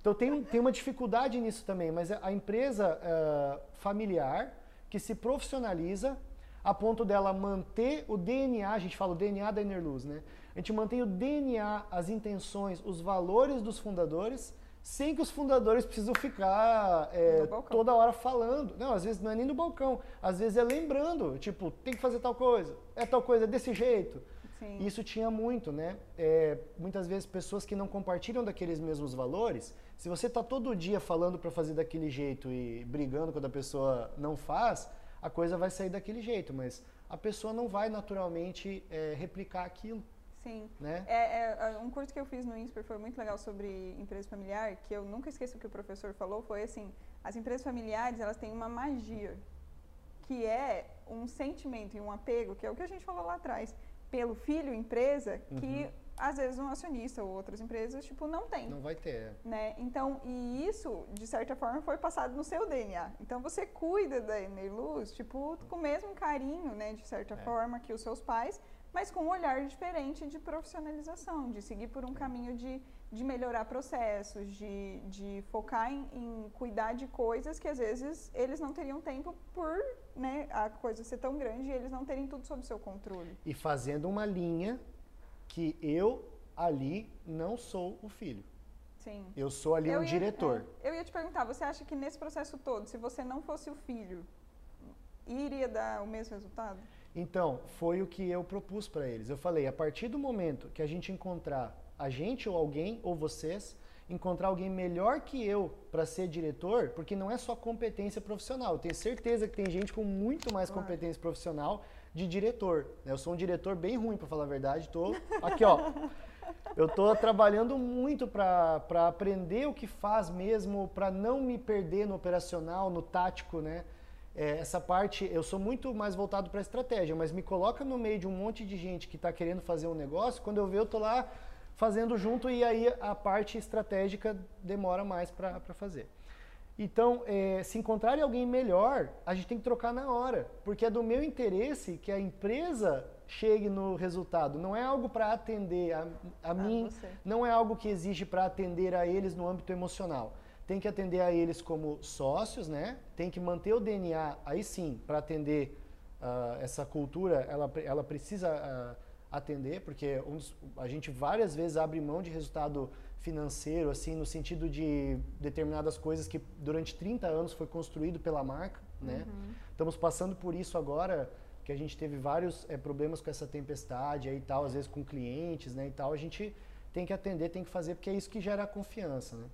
Então tem, tem uma dificuldade nisso também, mas a empresa ah, familiar que se profissionaliza a ponto dela manter o DNA, a gente fala o DNA da Enerluz, né? A gente mantém o DNA, as intenções, os valores dos fundadores, sem que os fundadores precisam ficar é, toda hora falando. Não, às vezes não é nem no balcão, às vezes é lembrando, tipo, tem que fazer tal coisa, é tal coisa, é desse jeito. Sim. Isso tinha muito, né? É, muitas vezes pessoas que não compartilham daqueles mesmos valores, se você está todo dia falando para fazer daquele jeito e brigando quando a pessoa não faz, a coisa vai sair daquele jeito, mas a pessoa não vai naturalmente é, replicar aquilo, Sim. né? É, é, um curso que eu fiz no INSPER foi muito legal sobre empresa familiar, que eu nunca esqueço o que o professor falou, foi assim, as empresas familiares, elas têm uma magia, que é um sentimento e um apego, que é o que a gente falou lá atrás, pelo filho empresa, que às vezes um acionista ou outras empresas, tipo, não tem. Não vai ter. Né? Então, e isso, de certa forma, foi passado no seu DNA. Então, você cuida da Enerluz, tipo, com o mesmo carinho, né, de certa É. forma, que os seus pais, mas com um olhar diferente de profissionalização, de seguir por um caminho de, de melhorar processos, de, de focar em, em cuidar de coisas que, às vezes, eles não teriam tempo por né, a coisa ser tão grande e eles não terem tudo sob seu controle. E fazendo uma linha que eu ali não sou o filho. Sim. Eu sou ali um ia- diretor. é, eu ia te perguntar, você acha que nesse processo todo, se você não fosse o filho, iria dar o mesmo resultado? Então, foi o que eu propus para eles. Eu falei, a partir do momento que a gente encontrar a gente ou alguém ou vocês encontrar alguém melhor que eu para ser diretor, porque não é só competência profissional. Eu tenho certeza que tem gente com muito mais competência profissional de diretor. né? Eu sou um diretor bem ruim, para falar a verdade. Tô aqui, ó. Eu tô trabalhando muito para aprender o que faz mesmo, para não me perder no operacional, no tático, né? É, essa parte, eu sou muito mais voltado para estratégia, mas me coloca no meio de um monte de gente que está querendo fazer um negócio, quando eu ver, eu tô lá fazendo junto e aí a parte estratégica demora mais para fazer. Então, é, se encontrarem alguém melhor, a gente tem que trocar na hora, porque é do meu interesse que a empresa chegue no resultado. Não é algo para atender a, a mim, você. não é algo que exige para atender a eles no âmbito emocional. Tem que atender a eles como sócios, né? Tem que manter o DNA, aí sim, para atender ah, essa cultura, ela, ela precisa ah, atender, porque uns- a gente várias vezes abre mão de resultado financeiro, assim, no sentido de determinadas coisas que durante 30 anos foi construído pela marca, né? Estamos passando por isso agora, que a gente teve vários eh, problemas com essa tempestade aí e tal, às vezes com clientes, né, e tal, a gente tem que atender, tem que fazer, porque é isso que gera a confiança, né?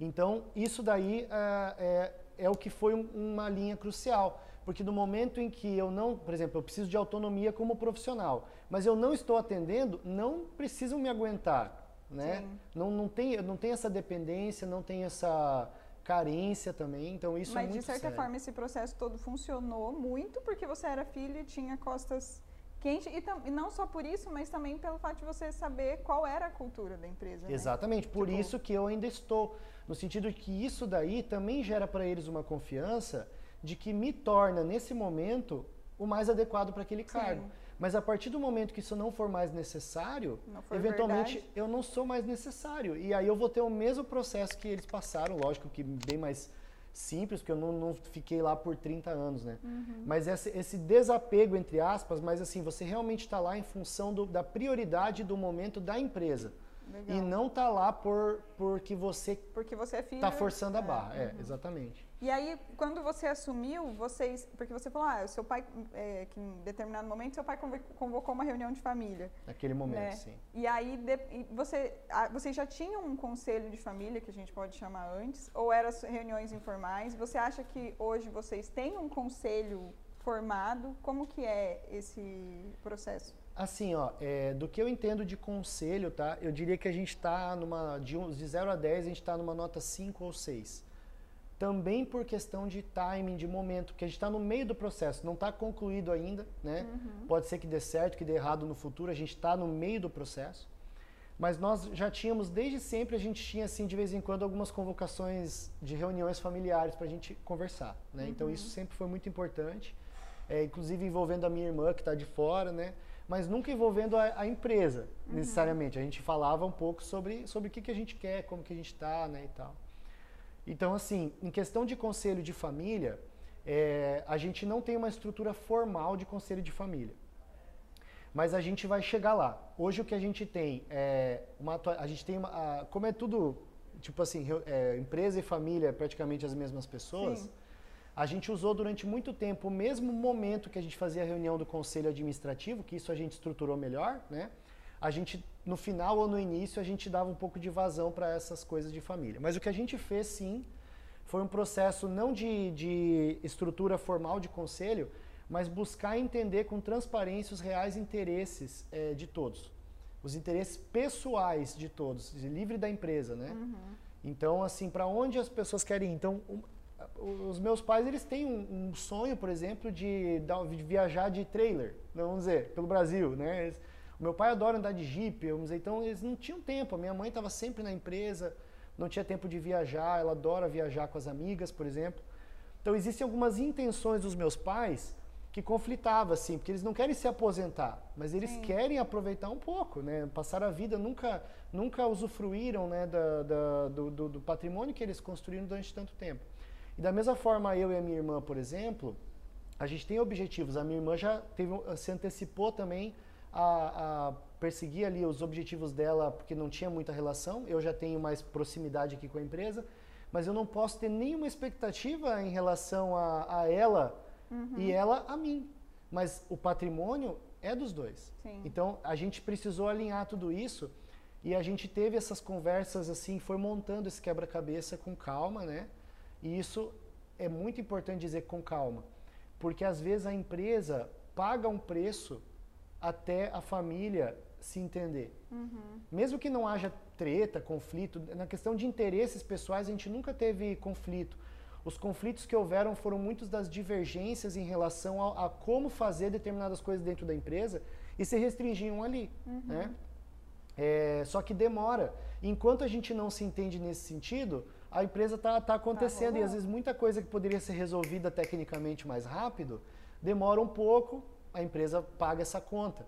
Então, isso daí é, é, é o que foi um, uma linha crucial. Porque no momento em que eu não, por exemplo, eu preciso de autonomia como profissional, mas eu não estou atendendo, não precisam me aguentar. Né? Não, não, tem, não tem essa dependência, não tem essa carência também, então isso Mas, é muito de certa sério. forma, esse processo todo funcionou muito porque você era filho e tinha costas quentes, e, e, não só por isso, mas também pelo fato de você saber qual era a cultura da empresa. Né? Exatamente, por tipo... isso que eu ainda estou, no sentido que isso daí também gera para eles uma confiança de que me torna, nesse momento, o mais adequado para aquele cargo. Sim. Mas a partir do momento que isso não for mais necessário, eventualmente verdade. eu não sou mais necessário. E aí eu vou ter o mesmo processo que eles passaram, lógico que bem mais simples, porque eu não, não fiquei lá por 30 anos, né? Uhum. Mas esse, esse, desapego, entre aspas, mas assim, você realmente está lá em função do, da prioridade do momento da empresa. Legal. E não tá lá por porque você porque você é filho tá forçando a é, barra, é, uhum. exatamente. E aí quando você assumiu, vocês porque você falou, ah, seu pai é, que em determinado momento seu pai convocou uma reunião de família. Naquele momento, né? sim. E aí de, você vocês já tinham um conselho de família que a gente pode chamar antes ou eram reuniões informais? Você acha que hoje vocês têm um conselho formado? Como que é esse processo? Assim, ó, é, do que eu entendo de conselho, tá? Eu diria que a gente está numa. De, um, de 0 a 10, a gente está numa nota 5 ou 6. Também por questão de timing, de momento, porque a gente está no meio do processo, não está concluído ainda, né? Uhum. Pode ser que dê certo, que dê errado no futuro, a gente está no meio do processo. Mas nós já tínhamos, desde sempre, a gente tinha, assim, de vez em quando, algumas convocações de reuniões familiares para a gente conversar, né? Então Uhum. isso sempre foi muito importante, é, inclusive envolvendo a minha irmã, que está de fora, né? Mas nunca envolvendo a, a empresa, Uhum. necessariamente. A gente falava um pouco sobre, sobre o que, que a gente quer, como que a gente está, né, e tal. Então, assim, em questão de conselho de família, é, a gente não tem uma estrutura formal de conselho de família. Mas a gente vai chegar lá. Hoje o que a gente tem é uma a gente tem uma, a, como é tudo tipo assim é, empresa e família praticamente as mesmas pessoas. Sim. A gente usou durante muito tempo o mesmo momento que a gente fazia a reunião do conselho administrativo, que isso a gente estruturou melhor, né? A gente, no final ou no início, a gente dava um pouco de vazão para essas coisas de família. Mas o que a gente fez, sim, foi um processo não de, de estrutura formal de conselho, mas buscar entender com transparência os reais interesses é, de todos. Os interesses pessoais de todos, livre da empresa, né? Uhum. Então, assim, para onde as pessoas querem ir? Então, os meus pais eles têm um, um sonho, por exemplo, de, de, viajar de trailer, vamos dizer, pelo Brasil, né? Eles, o meu pai adora andar de jeep, vamos dizer, então eles não tinham tempo. A minha mãe estava sempre na empresa, não tinha tempo de viajar. Ela adora viajar com as amigas, por exemplo. Então existem algumas intenções dos meus pais que conflitavam, assim, porque eles não querem se aposentar, mas eles Sim. querem aproveitar um pouco, né? Passar a vida, nunca, nunca usufruíram, né, da, da do, do, do patrimônio que eles construíram durante tanto tempo. E da mesma forma, eu e a minha irmã, por exemplo, a gente tem objetivos. A minha irmã já teve, se antecipou também a, a, perseguir ali os objetivos dela, porque não tinha muita relação. Eu já tenho mais proximidade aqui com a empresa, mas eu não posso ter nenhuma expectativa em relação a, a ela uhum. e ela a mim. Mas o patrimônio é dos dois. Sim. Então a gente precisou alinhar tudo isso e a gente teve essas conversas assim, foi montando esse quebra-cabeça com calma, né? E isso é muito importante dizer com calma, porque às vezes a empresa paga um preço até a família se entender. Uhum. Mesmo que não haja treta, conflito, na questão de interesses pessoais a gente nunca teve conflito. Os conflitos que houveram foram muitos das divergências em relação a, a como fazer determinadas coisas dentro da empresa e se restringiam ali, uhum. né? É, só que demora. Enquanto a gente não se entende nesse sentido, a empresa está tá acontecendo tá e às vezes muita coisa que poderia ser resolvida tecnicamente mais rápido demora um pouco, a empresa paga essa conta.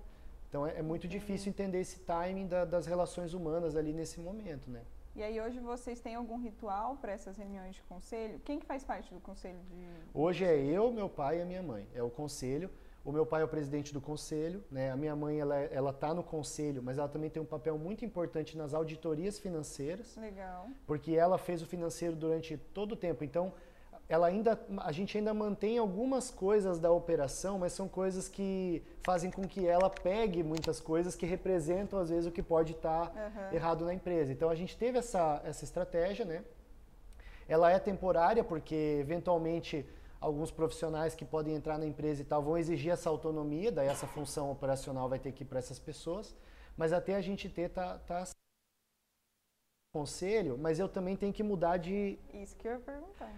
Então é, é muito difícil entender esse timing da, das relações humanas ali nesse momento, né? E aí hoje vocês têm algum ritual para essas reuniões de conselho? Quem que faz parte do conselho de Hoje é eu, meu pai e a minha mãe. É o conselho. O meu pai é o presidente do conselho, né? A minha mãe ela ela está no conselho, mas ela também tem um papel muito importante nas auditorias financeiras, Legal. porque ela fez o financeiro durante todo o tempo. Então, ela ainda a gente ainda mantém algumas coisas da operação, mas são coisas que fazem com que ela pegue muitas coisas que representam às vezes o que pode estar Aham. errado na empresa. Então, a gente teve essa essa estratégia, né? ela é temporária porque eventualmente alguns profissionais que podem entrar na empresa e tal vão exigir essa autonomia, daí essa função operacional vai ter que ir para essas pessoas, mas até a gente ter tá, tá conselho, mas eu também tenho que mudar de Isso que eu ia perguntar.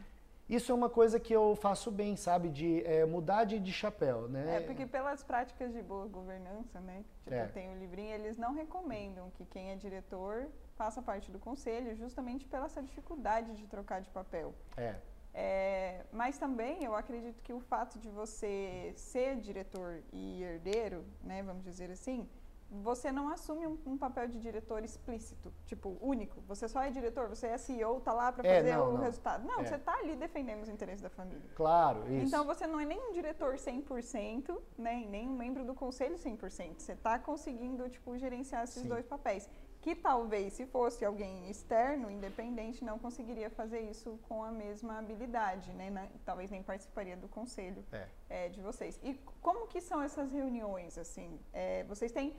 isso é uma coisa que eu faço bem, sabe? De é, mudar de, de chapéu, né? É, porque pelas práticas de boa governança, né? Tipo, É. tem o livrinho, eles não recomendam que quem é diretor faça parte do conselho, justamente pela essa dificuldade de trocar de papel. É, É, mas também eu acredito que o fato de você ser diretor e herdeiro, né, vamos dizer assim, você não assume um, um papel de diretor explícito, tipo, único. Você só é diretor, você é CEO, tá lá para É, fazer não, o não. resultado. Não, É. você tá ali defendendo os interesses da família. claro, isso. Então você não é nem um diretor 100%, né, nem um membro do conselho 100%. Você está conseguindo tipo gerenciar esses Sim. dois papéis. Que talvez se fosse alguém externo, independente, não conseguiria fazer isso com a mesma habilidade, né? na- talvez nem participaria do conselho É. é, de vocês. E como que são essas reuniões assim? É, vocês têm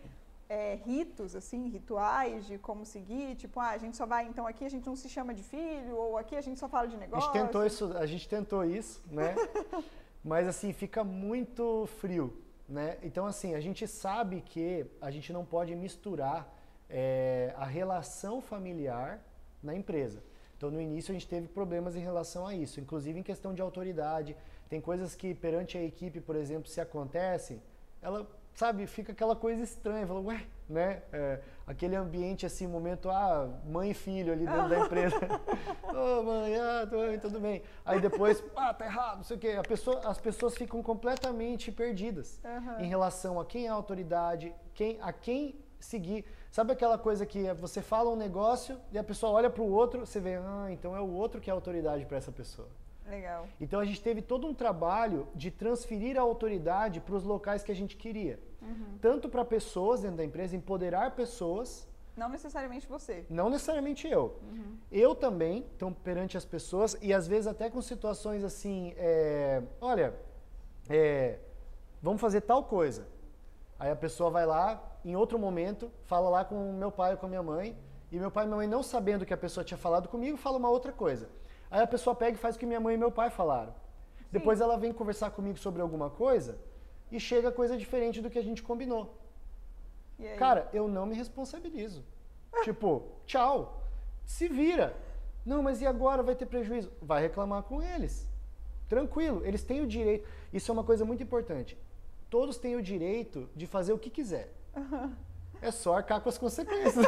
é, ritos assim, rituais de como seguir? Tipo, ah, a gente só vai então aqui a gente não se chama de filho ou aqui a gente só fala de A negócio. gente tentou isso, a gente tentou isso, né? Mas assim, fica muito frio, né? Então assim, a gente sabe que a gente não pode misturar é, a relação familiar na empresa. Então no início a gente teve problemas em relação a isso, inclusive em questão de autoridade. Tem coisas que perante a equipe, por exemplo, se acontecem, ela sabe, fica aquela coisa estranha, fala, ué, né? É, aquele ambiente assim, momento, ah, mãe e filho ali dentro da empresa. Ô mãe, ah, tô- oi, tudo bem. Aí depois, ah, tá errado, não sei o quê. A pessoa, as pessoas ficam completamente perdidas Aham. em relação a quem é a autoridade, quem, a quem seguir. Sabe aquela coisa que você fala um negócio e a pessoa olha para o outro, você vê, ah, então é o outro que é autoridade para essa pessoa. Legal. Então a gente teve todo um trabalho de transferir a autoridade para os locais que a gente queria. Tanto para pessoas dentro da empresa, empoderar pessoas, Não necessariamente você. não necessariamente eu. Eu também, então, perante as pessoas, e às vezes até com situações assim, é, olha, é, vamos fazer tal coisa. Aí a pessoa vai lá, em outro momento, fala lá com meu pai ou com a minha mãe, e meu pai e minha mãe não sabendo que a pessoa tinha falado comigo, fala uma outra coisa. Aí a pessoa pega e faz o que minha mãe e meu pai falaram. Depois ela vem conversar comigo sobre alguma coisa e chega coisa diferente do que a gente combinou. Cara, eu não me responsabilizo. tipo, tchau. Se vira. Não, mas e agora vai ter prejuízo? Vai reclamar com eles. Tranquilo, eles têm o direito. Isso é uma coisa muito importante. Todos têm o direito de fazer o que quiser. É só arcar com as consequências.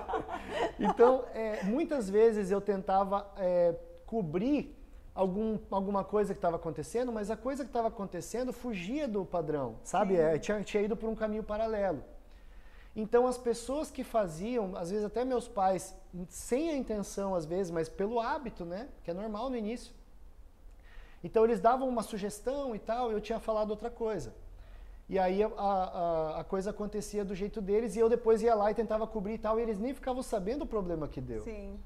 então, é, muitas vezes eu tentava é, cobrir algum, alguma coisa que estava acontecendo, mas a coisa que estava acontecendo fugia do padrão, sabe? É, tinha, tinha ido por um caminho paralelo. Então, as pessoas que faziam, às vezes até meus pais, sem a intenção, às vezes, mas pelo hábito, né? Que é normal no início. Então, eles davam uma sugestão e tal, e eu tinha falado outra coisa. E aí a, a, a coisa acontecia do jeito deles, e eu depois ia lá e tentava cobrir e tal, e eles nem ficavam sabendo o problema que deu. Sim.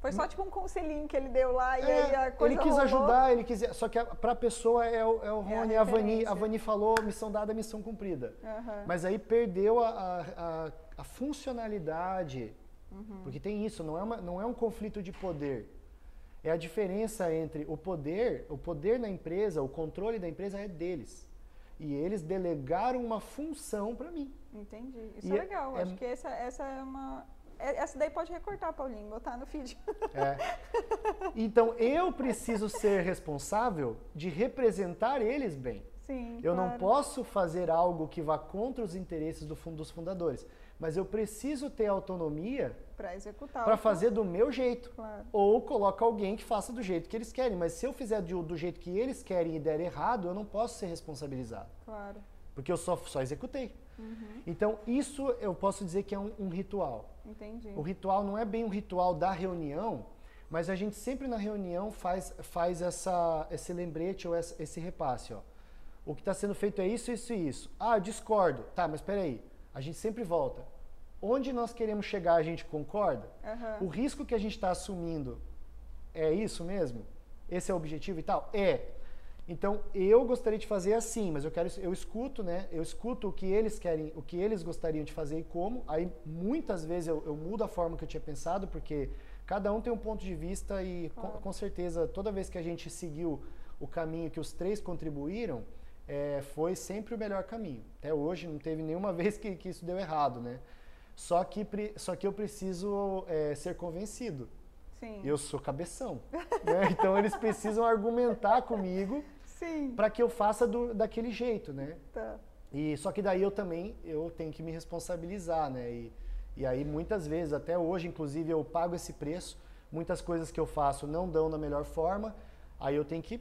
Foi só tipo um conselhinho que ele deu lá e É, aí a coisa ele quis rolou. ajudar, ele quis. Só que a, pra pessoa é o, é o É a Rony, a, Vani. A Vani falou, missão dada, missão cumprida. Aham. Mas aí perdeu a, a, a- a funcionalidade. Uhum. Porque tem isso, não é, uma- não é um conflito de poder. É a diferença entre o poder, o poder na empresa, o controle da empresa é deles. E eles delegaram uma função para mim. Entendi. Isso E é legal. é- Acho que essa, essa é uma. é- Essa daí pode recortar, Paulinho, botar no feed. É. Então eu preciso ser responsável de representar eles bem. Sim. Eu não claro. posso fazer algo que vá contra os interesses do fundo dos fundadores, mas eu preciso ter autonomia Pra executar. para fazer do meu jeito. Claro. Ou coloca alguém que faça do jeito que eles querem, mas se eu fizer do, do jeito que eles querem e der errado, eu não posso ser responsabilizado, Claro. porque eu só, só executei. Uhum. Então isso eu posso dizer que é um, um ritual. Entendi. O ritual não é bem um ritual da reunião, mas a gente sempre na reunião faz, faz essa, esse lembrete ou essa- esse repasse. Ó. O que está sendo feito é isso, isso e isso. Ah, eu discordo. Tá, mas espera aí. A gente sempre volta. Onde nós queremos chegar, a gente concorda? Aham. O risco que a gente está assumindo é isso mesmo? Esse é o objetivo e tal? É. Então, eu gostaria de fazer assim, mas eu quero eu escuto, né? Eu escuto o que eles querem, o que eles gostariam de fazer e como. Aí muitas vezes eu, eu mudo a forma que eu tinha pensado, porque cada um tem um ponto de vista e com, com, certeza toda vez que a gente seguiu o caminho que os três contribuíram, é, foi sempre o melhor caminho. Até hoje não teve nenhuma vez que, que isso deu errado, né? Só que, só que eu preciso é, ser convencido. Sim. Eu sou cabeção. né? Então eles precisam argumentar comigo para que eu faça do, daquele jeito, né? Tá. E só que daí eu também eu tenho que me responsabilizar, né? E, e aí muitas vezes, até hoje, inclusive, eu pago esse preço. Muitas coisas que eu faço não dão da melhor forma. Aí eu tenho que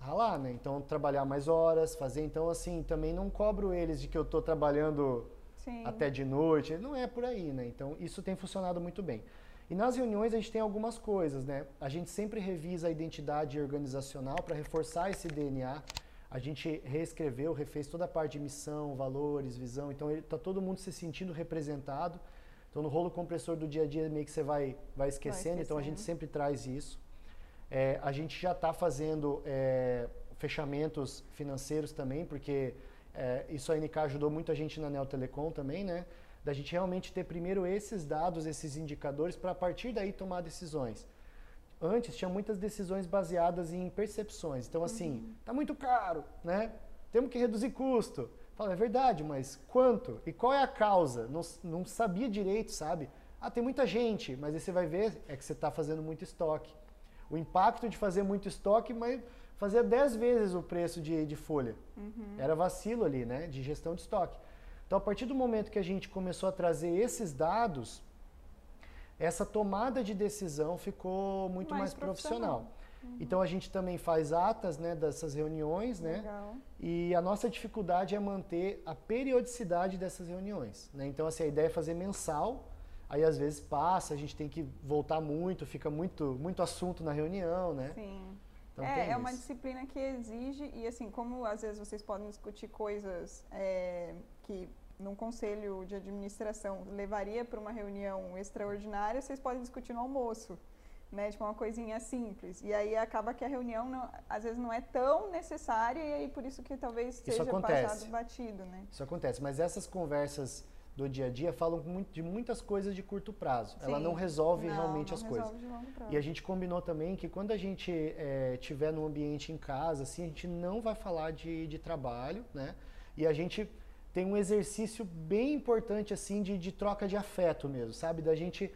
ralar, né? Então trabalhar mais horas, fazer. Então assim, também não cobro eles de que eu estou trabalhando Sim. até de noite. Não é por aí, né? Então isso tem funcionado muito bem. E nas reuniões a gente tem algumas coisas, né? A gente sempre revisa a identidade organizacional para reforçar esse DNA. A gente reescreveu, refez toda a parte de missão, valores, visão. Então está todo mundo se sentindo representado. Então no rolo compressor do dia a dia meio que você vai, vai, esquecendo, vai esquecendo. então a gente sempre traz isso. É, a gente já está fazendo é, fechamentos financeiros também, porque é, isso a NK ajudou muito a gente na Neo Telecom também, né? da gente realmente ter primeiro esses dados, esses indicadores, para a partir daí tomar decisões. Antes tinha muitas decisões baseadas em percepções. Então, assim, uhum. tá muito caro, né? Temos que reduzir custo. Fala, é verdade, mas quanto? E qual é a causa? Não, não sabia direito, sabe? Ah, tem muita gente, mas aí você vai ver é que você está fazendo muito estoque. O impacto de fazer muito estoque, mas fazia 10 vezes o preço de, de folha. Uhum. Era vacilo ali, né? De gestão de estoque. Então, a partir do momento que a gente começou a trazer esses dados, essa tomada de decisão ficou muito mais, mais profissional. profissional. Uhum. Então a gente também faz atas né, dessas reuniões, né? Legal. E a nossa dificuldade é manter a periodicidade dessas reuniões. Né? Então assim, a ideia é fazer mensal, aí às vezes passa, a gente tem que voltar muito, fica muito, muito assunto na reunião, né? Sim. Então, é, é uma disciplina que exige, e assim, como às vezes vocês podem discutir coisas é, que num conselho de administração levaria para uma reunião extraordinária, vocês podem discutir no almoço, né? Tipo uma coisinha simples. E aí acaba que a reunião não, às vezes não é tão necessária e aí por isso que talvez seja passado batido, né? Isso acontece, mas essas conversas do dia a dia falam de muitas coisas de curto prazo. Sim. Ela não resolve não, realmente não as resolve coisas. E a gente combinou também que quando a gente é, tiver no ambiente em casa, assim, a gente não vai falar de, de trabalho, né? E a gente tem um exercício bem importante assim de, de troca de afeto mesmo, sabe? Da gente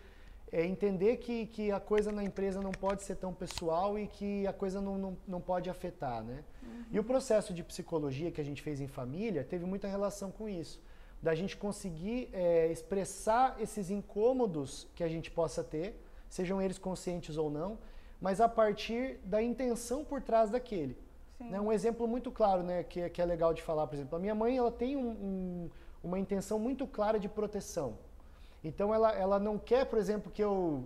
é, entender que, que a coisa na empresa não pode ser tão pessoal e que a coisa não, não, não pode afetar, né? Uhum. E o processo de psicologia que a gente fez em família teve muita relação com isso. Da gente conseguir é, expressar esses incômodos que a gente possa ter, sejam eles conscientes ou não, mas a partir da intenção por trás daquele. Né? Um exemplo muito claro, né, que, que é legal de falar, por exemplo, a minha mãe ela tem um, um, uma intenção muito clara de proteção. Então ela, ela não quer, por exemplo, que eu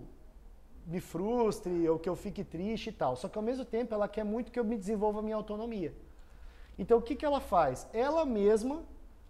me frustre ou que eu fique triste e tal. Só que ao mesmo tempo ela quer muito que eu me desenvolva a minha autonomia. Então o que, que ela faz? Ela mesma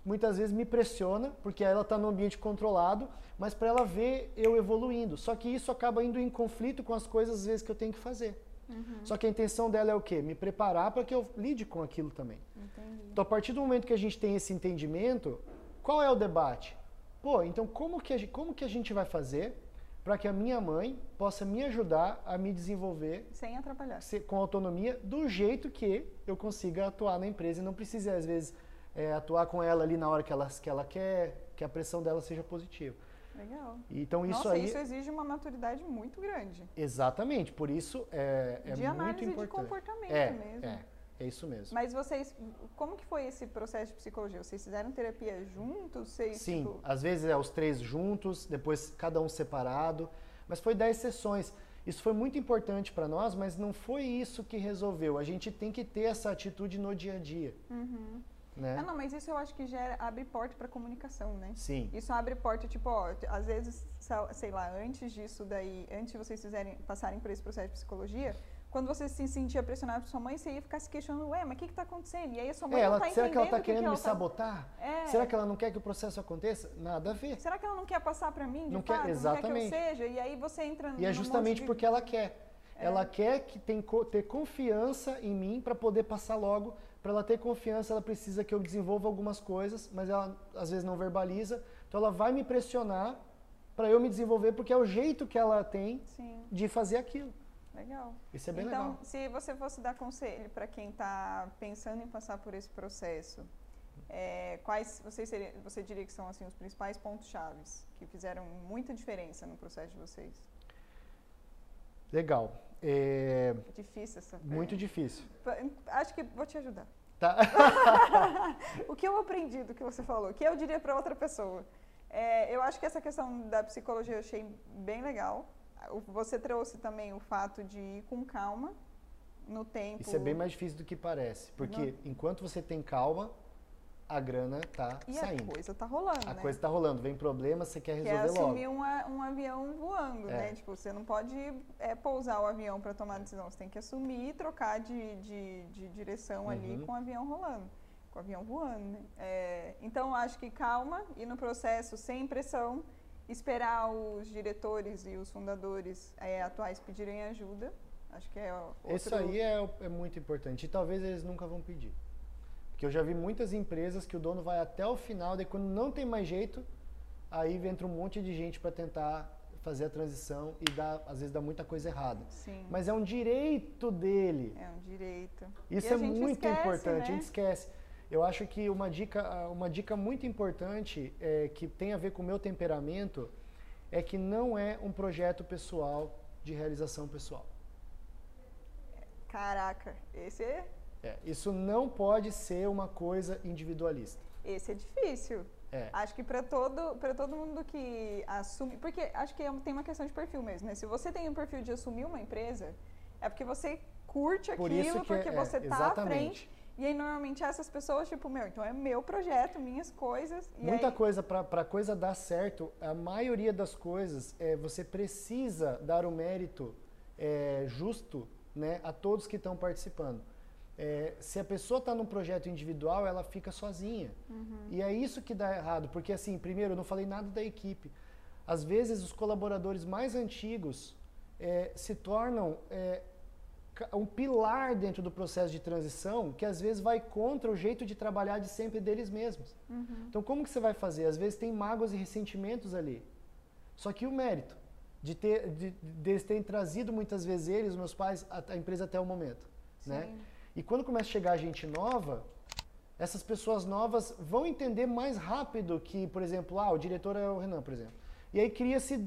muitas vezes me pressiona, porque ela está no ambiente controlado, mas para ela ver eu evoluindo. Só que isso acaba indo em conflito com as coisas às vezes que eu tenho que fazer. Uhum. Só que a intenção dela é o quê? Me preparar para que eu lide com aquilo também. Entendi. Então, a partir do momento que a gente tem esse entendimento, qual é o debate? Pô, então como que a gente, como que a gente vai fazer para que a minha mãe possa me ajudar a me desenvolver sem atrapalhar, com autonomia, do jeito que eu consiga atuar na empresa e não precise às vezes é, atuar com ela ali na hora que ela, que ela quer, que a pressão dela seja positiva. Legal. Então isso Nossa, aí. isso exige uma maturidade muito grande. Exatamente, por isso é, é de muito análise importante. de comportamento é, mesmo. É, é isso mesmo. Mas vocês, como que foi esse processo de psicologia? Vocês fizeram terapia juntos? Vocês, Sim, tipo... às vezes é os três juntos, depois cada um separado, mas foi dez sessões. Isso foi muito importante para nós, mas não foi isso que resolveu. A gente tem que ter essa atitude no dia a dia. Uhum. Né? Ah, não, mas isso eu acho que gera, abre porta para comunicação, né? Sim. Isso abre porta, tipo, ó, às vezes, sei lá, antes disso daí, antes de vocês fizerem, passarem por esse processo de psicologia, quando você se sentia pressionado por sua mãe, você ia ficar se questionando, ué, mas o que está acontecendo? E aí a sua mãe é, ela, não tá Será que ela está que querendo que me tá... sabotar? É. Será que ela não quer que o processo aconteça? Nada a ver. Será que ela não quer passar para mim, de não fato? Quer, exatamente. Não quer que eu seja? E aí você entra E é justamente porque ela quer. É. Ela quer que tem, ter confiança em mim para poder passar logo. Para ela ter confiança, ela precisa que eu desenvolva algumas coisas, mas ela às vezes não verbaliza. Então ela vai me pressionar para eu me desenvolver, porque é o jeito que ela tem Sim, de fazer aquilo. legal. Isso é bem então, legal. se você fosse dar conselho para quem está pensando em passar por esse processo, é, quais você, seria, você diria que são assim os principais pontos chaves que fizeram muita diferença no processo de vocês? Legal. É difícil essa muito pergunta. difícil. Pa- Acho que vou te ajudar. Tá? O que eu aprendi do que você falou, que eu diria para outra pessoa. É, eu acho que essa questão da psicologia eu achei bem legal. Você trouxe também o fato de ir com calma no tempo. Isso é bem mais difícil do que parece. Porque enquanto você tem calma, a grana tá E saindo. a coisa tá rolando, A né? coisa tá rolando, vem problema, você quer que é resolver logo. assumir um, a- um avião voando, É. né? Tipo, você não pode é, pousar o avião para tomar decisão. Você tem que assumir e trocar de, de, de direção ali Uhum. com o avião rolando. Com o avião voando, né? É, então, acho que calma e no processo, sem pressão, esperar os diretores e os fundadores é, atuais pedirem ajuda. Acho que é outro... Isso aí é, é muito importante. E talvez eles nunca vão pedir. Porque eu já vi muitas empresas que o dono vai até o final, daí quando não tem mais jeito, aí entra um monte de gente para tentar fazer a transição e dá, às vezes dá muita coisa errada. Sim, Mas é um direito dele. é um direito. Isso E é muito esquece, importante, né? a gente esquece. Eu acho que uma dica, uma dica muito importante é, que tem a ver com o meu temperamento é que não é um projeto pessoal de realização pessoal. Caraca, esse é, É, isso não pode ser uma coisa individualista. esse é difícil. É. Acho que para todo, para todo mundo que assume. Porque acho que é tem uma questão de perfil mesmo, né? Se você tem um perfil de assumir uma empresa, é porque você curte Por aquilo, porque é, você tá à frente. E aí, normalmente, essas pessoas, tipo, meu, então é meu projeto, minhas coisas. Muita aí, coisa para coisa dar certo, a maioria das coisas é, você precisa dar o mérito é, justo né, a todos que estão participando. É, se a pessoa está num projeto individual, ela fica sozinha. E é isso que dá errado, porque assim, primeiro, eu não falei nada da equipe. Às vezes, os colaboradores mais antigos é, se tornam é, um pilar dentro do processo de transição que às vezes vai contra o jeito de trabalhar de sempre deles mesmos. Então, como que você vai fazer? Às vezes tem mágoas e ressentimentos ali. Só que o mérito de ter, de, de eles terem trazido muitas vezes eles, meus pais, a, a empresa até o momento, né? E quando começa a chegar gente nova, essas pessoas novas vão entender mais rápido que, por exemplo, ah, o diretor é o Renan, por exemplo. E aí cria-se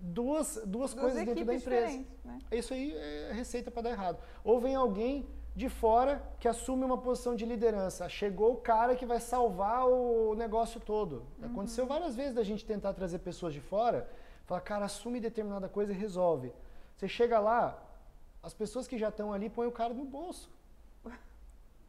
duas, duas, duas coisas dentro da empresa. né? Isso aí é receita para dar errado. Ou vem alguém de fora que assume uma posição de liderança. Chegou o cara que vai salvar o negócio todo. Aconteceu várias vezes da gente tentar trazer pessoas de fora, falar, cara, assume determinada coisa e resolve. Você chega lá, as pessoas que já estão ali põem o cara no bolso.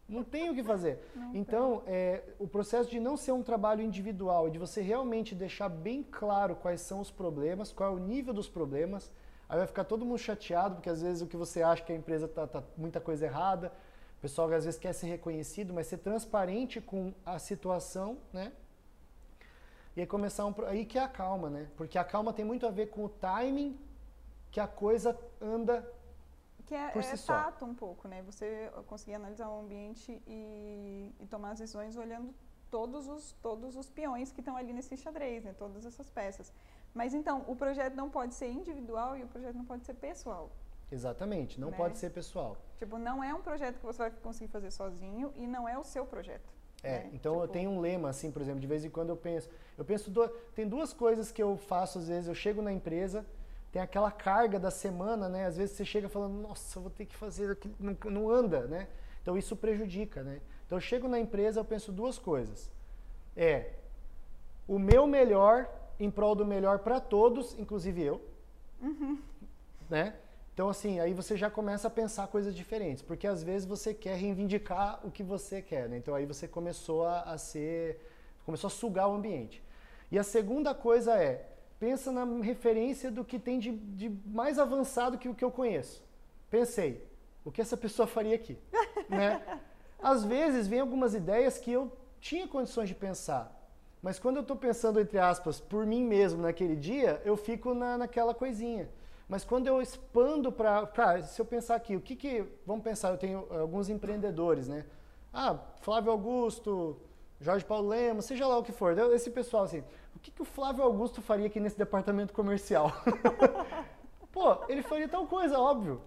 Não tem o que fazer. Não então, é, o processo de não ser um trabalho individual e de você realmente deixar bem claro quais são os problemas, qual é o nível dos problemas, aí vai ficar todo mundo chateado, porque às vezes o que você acha que a empresa está tá muita coisa errada, o pessoal às vezes quer ser reconhecido, mas ser transparente com a situação, né? E aí começar um. Aí que é a calma, né? Porque a calma tem muito a ver com o timing que a coisa anda Que é, por é si tato um pouco, né? Você conseguir analisar o ambiente e, e tomar as decisões olhando todos os, todos os peões que estão ali nesse xadrez, né? Todas essas peças. Mas então, o projeto não pode ser individual e o projeto não pode ser pessoal. Exatamente, não Né? pode ser pessoal. Tipo, não é um projeto que você vai conseguir fazer sozinho e não é o seu projeto. É, né? então eu Tipo, tenho um lema assim, por exemplo, de vez em quando eu penso, eu penso du- tem duas coisas que eu faço às vezes, eu chego na empresa, tem aquela carga da semana, né? Às vezes você chega falando, nossa, vou ter que fazer aquilo, não, não anda, né? Então isso prejudica, né? Então eu chego na empresa, eu penso duas coisas. É o meu melhor em prol do melhor para todos, inclusive eu, né? Então, assim, aí você já começa a pensar coisas diferentes, porque às vezes você quer reivindicar o que você quer, né? Então aí você começou a, a ser, começou a sugar o ambiente. E a segunda coisa é, pensa na referência do que tem de, de mais avançado que o que eu conheço. Pensei, o que essa pessoa faria aqui, né? Às vezes vem algumas ideias que eu tinha condições de pensar, mas quando eu estou pensando, entre aspas, por mim mesmo naquele dia, eu fico na, naquela coisinha. Mas quando eu expando para. Cara, se eu pensar aqui, o que que. Vamos pensar, eu tenho alguns empreendedores, né? Ah, Flávio Augusto, Jorge Paulo Lemos, seja lá o que for. Esse pessoal, assim, o que, que o Flávio Augusto faria aqui nesse departamento comercial? Pô, ele faria tal coisa, óbvio.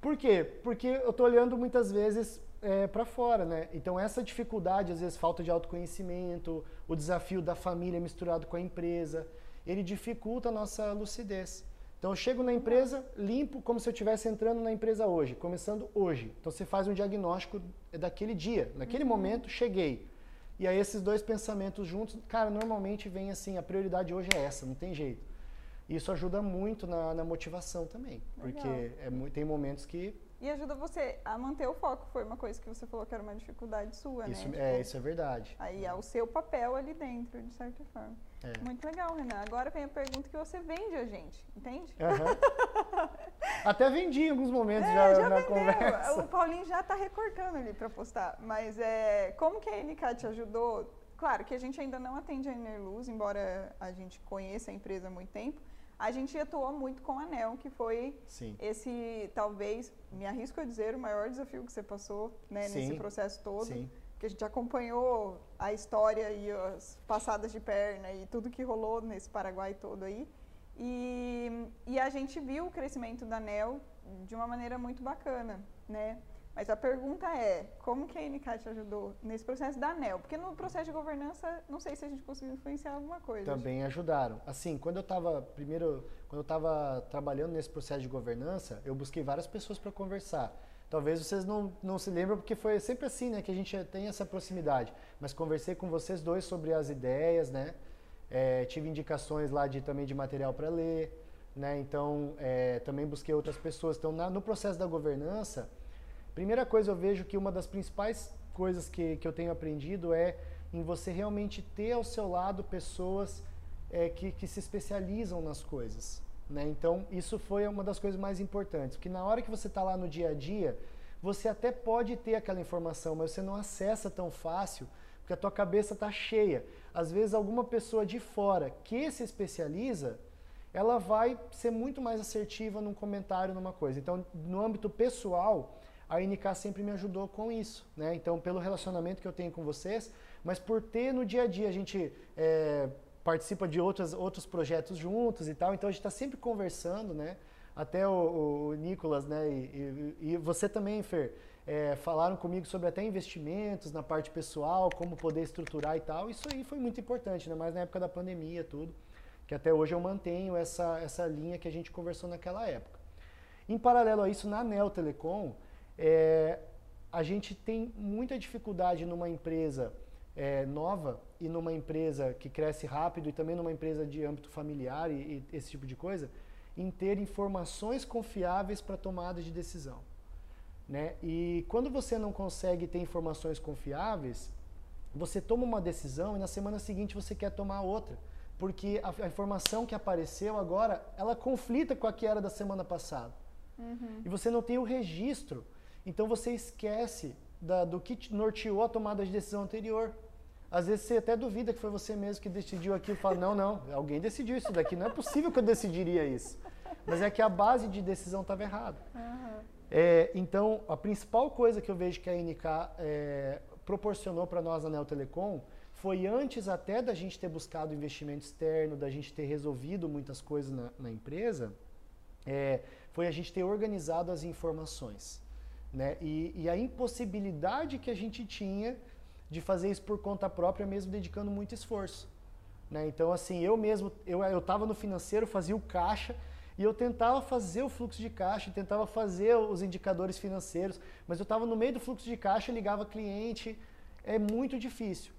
Por quê? Porque eu estou olhando muitas vezes é, para fora, né? Então essa dificuldade, às vezes falta de autoconhecimento, o desafio da família misturado com a empresa, ele dificulta a nossa lucidez. Então eu chego na empresa limpo como se eu estivesse entrando na empresa hoje, começando hoje. Então você faz um diagnóstico daquele dia, naquele uhum. momento cheguei. E aí esses dois pensamentos juntos, cara, normalmente vem assim, a prioridade hoje é essa, não tem jeito. Isso ajuda muito na, na motivação também, Legal. porque é, tem momentos que e ajuda você a manter o foco. Foi uma coisa que você falou que era uma dificuldade sua, isso, né? É, tipo, isso é verdade. Aí é o seu papel ali dentro, de certa forma. É. Muito legal, Renan. Agora vem a pergunta que você vende a gente, entende? Uhum. Até vendi em alguns momentos é, já, já, na vendeu. conversa. O Paulinho já está recortando ali para postar. Mas é, como que a NK te ajudou? Claro que a gente ainda não atende a Enerluz, embora a gente conheça a empresa há muito tempo. A gente atuou muito com a ANEL, que foi Sim. esse, talvez, me arrisco a dizer, o maior desafio que você passou né, nesse processo todo. Sim. Que a gente acompanhou a história e as passadas de perna e tudo que rolou nesse Paraguai todo aí. E, e a gente viu o crescimento da ANEL de uma maneira muito bacana, né? Mas a pergunta é, como que a te ajudou nesse processo da ANEL? Porque no processo de governança, não sei se a gente conseguiu influenciar alguma coisa. Também ajudaram. Assim, quando eu estava, primeiro, quando eu estava trabalhando nesse processo de governança, eu busquei várias pessoas para conversar. Talvez vocês não, não se lembrem, porque foi sempre assim, né, que a gente tem essa proximidade. Mas conversei com vocês dois sobre as ideias, né? É, tive indicações lá de, também de material para ler, né? Então, é, também busquei outras pessoas. Então, na, no processo da governança, Primeira coisa, eu vejo que uma das principais coisas que, que eu tenho aprendido é em você realmente ter ao seu lado pessoas é, que, que se especializam nas coisas. Né? Então, isso foi uma das coisas mais importantes, porque na hora que você está lá no dia a dia, você até pode ter aquela informação, mas você não acessa tão fácil, porque a tua cabeça está cheia. Às vezes, alguma pessoa de fora que se especializa, ela vai ser muito mais assertiva num comentário, numa coisa. Então, no âmbito pessoal, a NK sempre me ajudou com isso, né? Então, pelo relacionamento que eu tenho com vocês, mas por ter no dia a dia a gente é, participa de outros, outros projetos juntos e tal, então a gente está sempre conversando, né? Até o, o Nicolas, né? E, e, e, você também, Fer, é, falaram comigo sobre até investimentos na parte pessoal, como poder estruturar e tal. Isso aí foi muito importante, né? Mas na época da pandemia, tudo. Que até hoje eu mantenho essa, essa linha que a gente conversou naquela época. Em paralelo a isso, na Neo Telecom, é, a gente tem muita dificuldade numa empresa é, nova e numa empresa que cresce rápido e também numa empresa de âmbito familiar e, e esse tipo de coisa, em ter informações confiáveis para tomada de decisão. Né? E quando você não consegue ter informações confiáveis, você toma uma decisão e na semana seguinte você quer tomar outra, porque a, a informação que apareceu agora, ela conflita com a que era da semana passada. Uhum. E você não tem o registro então você esquece da, do que norteou a tomada de decisão anterior. Às vezes você até duvida que foi você mesmo que decidiu aquilo e fala, não, não, alguém decidiu isso daqui, não é possível que eu decidiria isso. Mas é que a base de decisão estava errada. Uhum. É, então, a principal coisa que eu vejo que a NK é, proporcionou para nós na Neo Telecom foi antes até da gente ter buscado investimento externo, da gente ter resolvido muitas coisas na, na empresa, é, foi a gente ter organizado as informações. Né? E, e, a impossibilidade que a gente tinha de fazer isso por conta própria, mesmo dedicando muito esforço. Né? Então, assim, eu mesmo, eu estava no financeiro, fazia o caixa, e eu tentava fazer o fluxo de caixa, tentava fazer os indicadores financeiros, mas eu estava no meio do fluxo de caixa, ligava cliente, é muito difícil.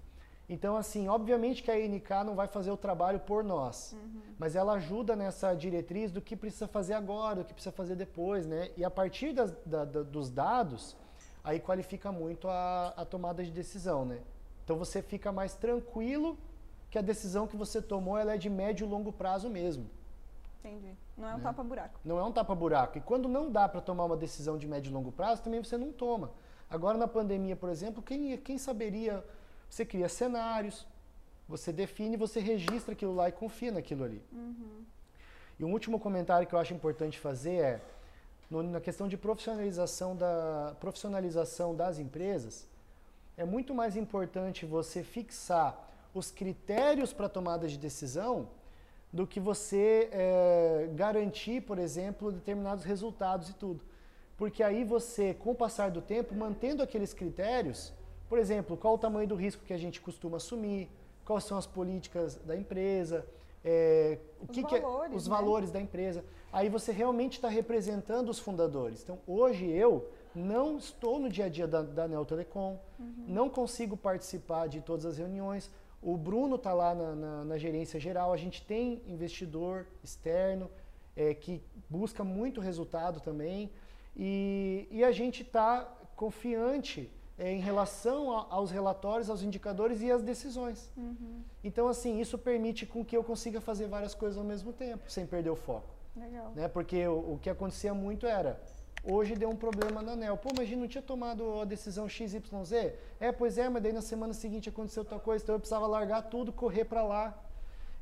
Então, assim, obviamente que a NK não vai fazer o trabalho por nós, uhum. mas ela ajuda nessa diretriz do que precisa fazer agora, do que precisa fazer depois, né? E a partir das, da, da, dos dados, aí qualifica muito a, a tomada de decisão, né? Então você fica mais tranquilo que a decisão que você tomou ela é de médio e longo prazo mesmo. Entendi. Não é um né? tapa-buraco. Não é um tapa-buraco. E quando não dá para tomar uma decisão de médio e longo prazo, também você não toma. Agora, na pandemia, por exemplo, quem, quem saberia você cria cenários, você define, você registra aquilo lá e confia naquilo ali. Uhum. E um último comentário que eu acho importante fazer é, no, na questão de profissionalização, da, profissionalização das empresas, é muito mais importante você fixar os critérios para tomada de decisão do que você é, garantir, por exemplo, determinados resultados e tudo. Porque aí você, com o passar do tempo, mantendo aqueles critérios, por exemplo, qual o tamanho do risco que a gente costuma assumir, quais são as políticas da empresa, é, o os que, valores, que é, os né? valores da empresa. Aí você realmente está representando os fundadores. Então, hoje eu não estou no dia a dia da, da Neo Telecom, uhum. não consigo participar de todas as reuniões. O Bruno está lá na, na, na, gerência geral. A gente tem investidor externo é, que busca muito resultado também. E, e a gente está confiante é, em relação a, aos relatórios, aos indicadores e às decisões. Uhum. Então, assim, isso permite com que eu consiga fazer várias coisas ao mesmo tempo, sem perder o foco. Legal. Né? Porque o, o que acontecia muito era, hoje deu um problema na ANEL. Pô, mas a gente não tinha tomado a decisão XYZ? É, pois é, mas daí na semana seguinte aconteceu outra coisa, então eu precisava largar tudo, correr para lá.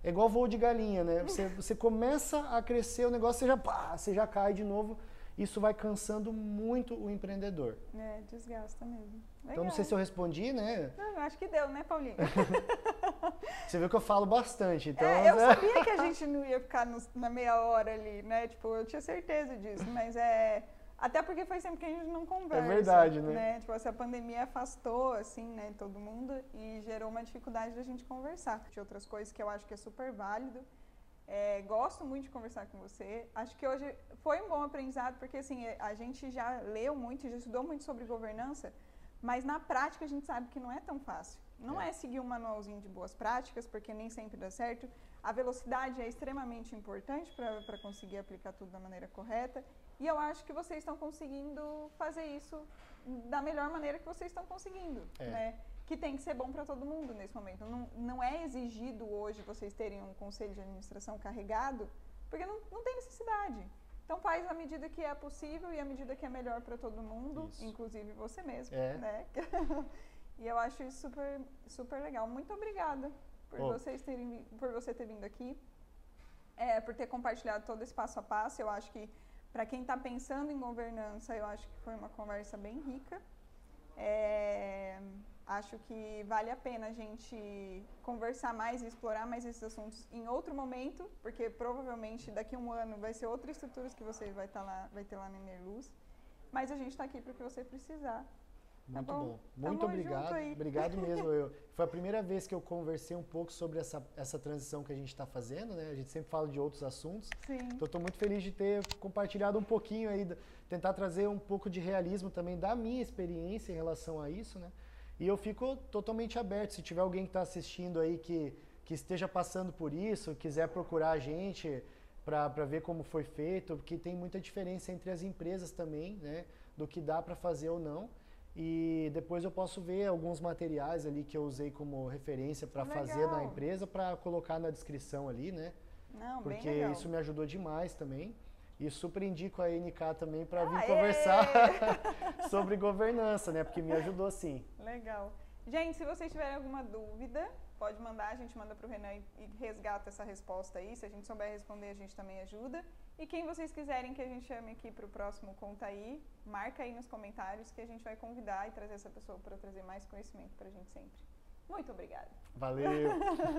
É igual voo de galinha, né? Você, você começa a crescer o negócio, você já, pá, você já cai de novo isso vai cansando muito o empreendedor. É, desgasta mesmo. Legal. Então, não sei se eu respondi, né? Não, acho que deu, né, Paulinho? Você viu que eu falo bastante, então... É, eu sabia que a gente não ia ficar no, na meia hora ali, né? Tipo, eu tinha certeza disso, mas é... Até porque faz tempo que a gente não conversa. É verdade, né? né? Tipo, essa pandemia afastou, assim, né, todo mundo e gerou uma dificuldade da gente conversar. De outras coisas que eu acho que é super válido. É, gosto muito de conversar com você. Acho que hoje foi um bom aprendizado, porque assim, a gente já leu muito, já estudou muito sobre governança, mas na prática a gente sabe que não é tão fácil. Não é, é seguir um manualzinho de boas práticas, porque nem sempre dá certo. A velocidade é extremamente importante para conseguir aplicar tudo da maneira correta. E eu acho que vocês estão conseguindo fazer isso da melhor maneira que vocês estão conseguindo. É. Né? que tem que ser bom para todo mundo nesse momento. Não, não é exigido hoje vocês terem um conselho de administração carregado, porque não, não tem necessidade. Então faz à medida que é possível e à medida que é melhor para todo mundo, isso. inclusive você mesmo, é. né? e eu acho isso super, super legal. Muito obrigada por oh. vocês terem, por você ter vindo aqui, é, por ter compartilhado todo esse passo a passo. Eu acho que para quem está pensando em governança, eu acho que foi uma conversa bem rica. É, Acho que vale a pena a gente conversar mais e explorar mais esses assuntos em outro momento, porque provavelmente daqui a um ano vai ser outra estrutura que você vai, tá lá, vai ter lá na Enerluz. Mas a gente está aqui para o que você precisar. Tá muito tá bom? bom? Muito Tamo obrigado. Obrigado mesmo. Eu, foi a primeira vez que eu conversei um pouco sobre essa, essa transição que a gente está fazendo, né? A gente sempre fala de outros assuntos. Sim. Então estou muito feliz de ter compartilhado um pouquinho aí, tentar trazer um pouco de realismo também da minha experiência em relação a isso, né? E eu fico totalmente aberto. Se tiver alguém que está assistindo aí que, que esteja passando por isso, quiser procurar a gente para ver como foi feito, porque tem muita diferença entre as empresas também, né? Do que dá para fazer ou não. E depois eu posso ver alguns materiais ali que eu usei como referência para fazer na empresa, para colocar na descrição ali, né? Não, Porque isso me ajudou demais também. E super indico a NK também para vir conversar sobre governança, né? Porque me ajudou sim. Legal. Gente, se vocês tiverem alguma dúvida, pode mandar, a gente manda para o Renan e resgata essa resposta aí. Se a gente souber responder, a gente também ajuda. E quem vocês quiserem que a gente chame aqui para o próximo Conta Aí, marca aí nos comentários que a gente vai convidar e trazer essa pessoa para trazer mais conhecimento para a gente sempre. Muito obrigada. Valeu!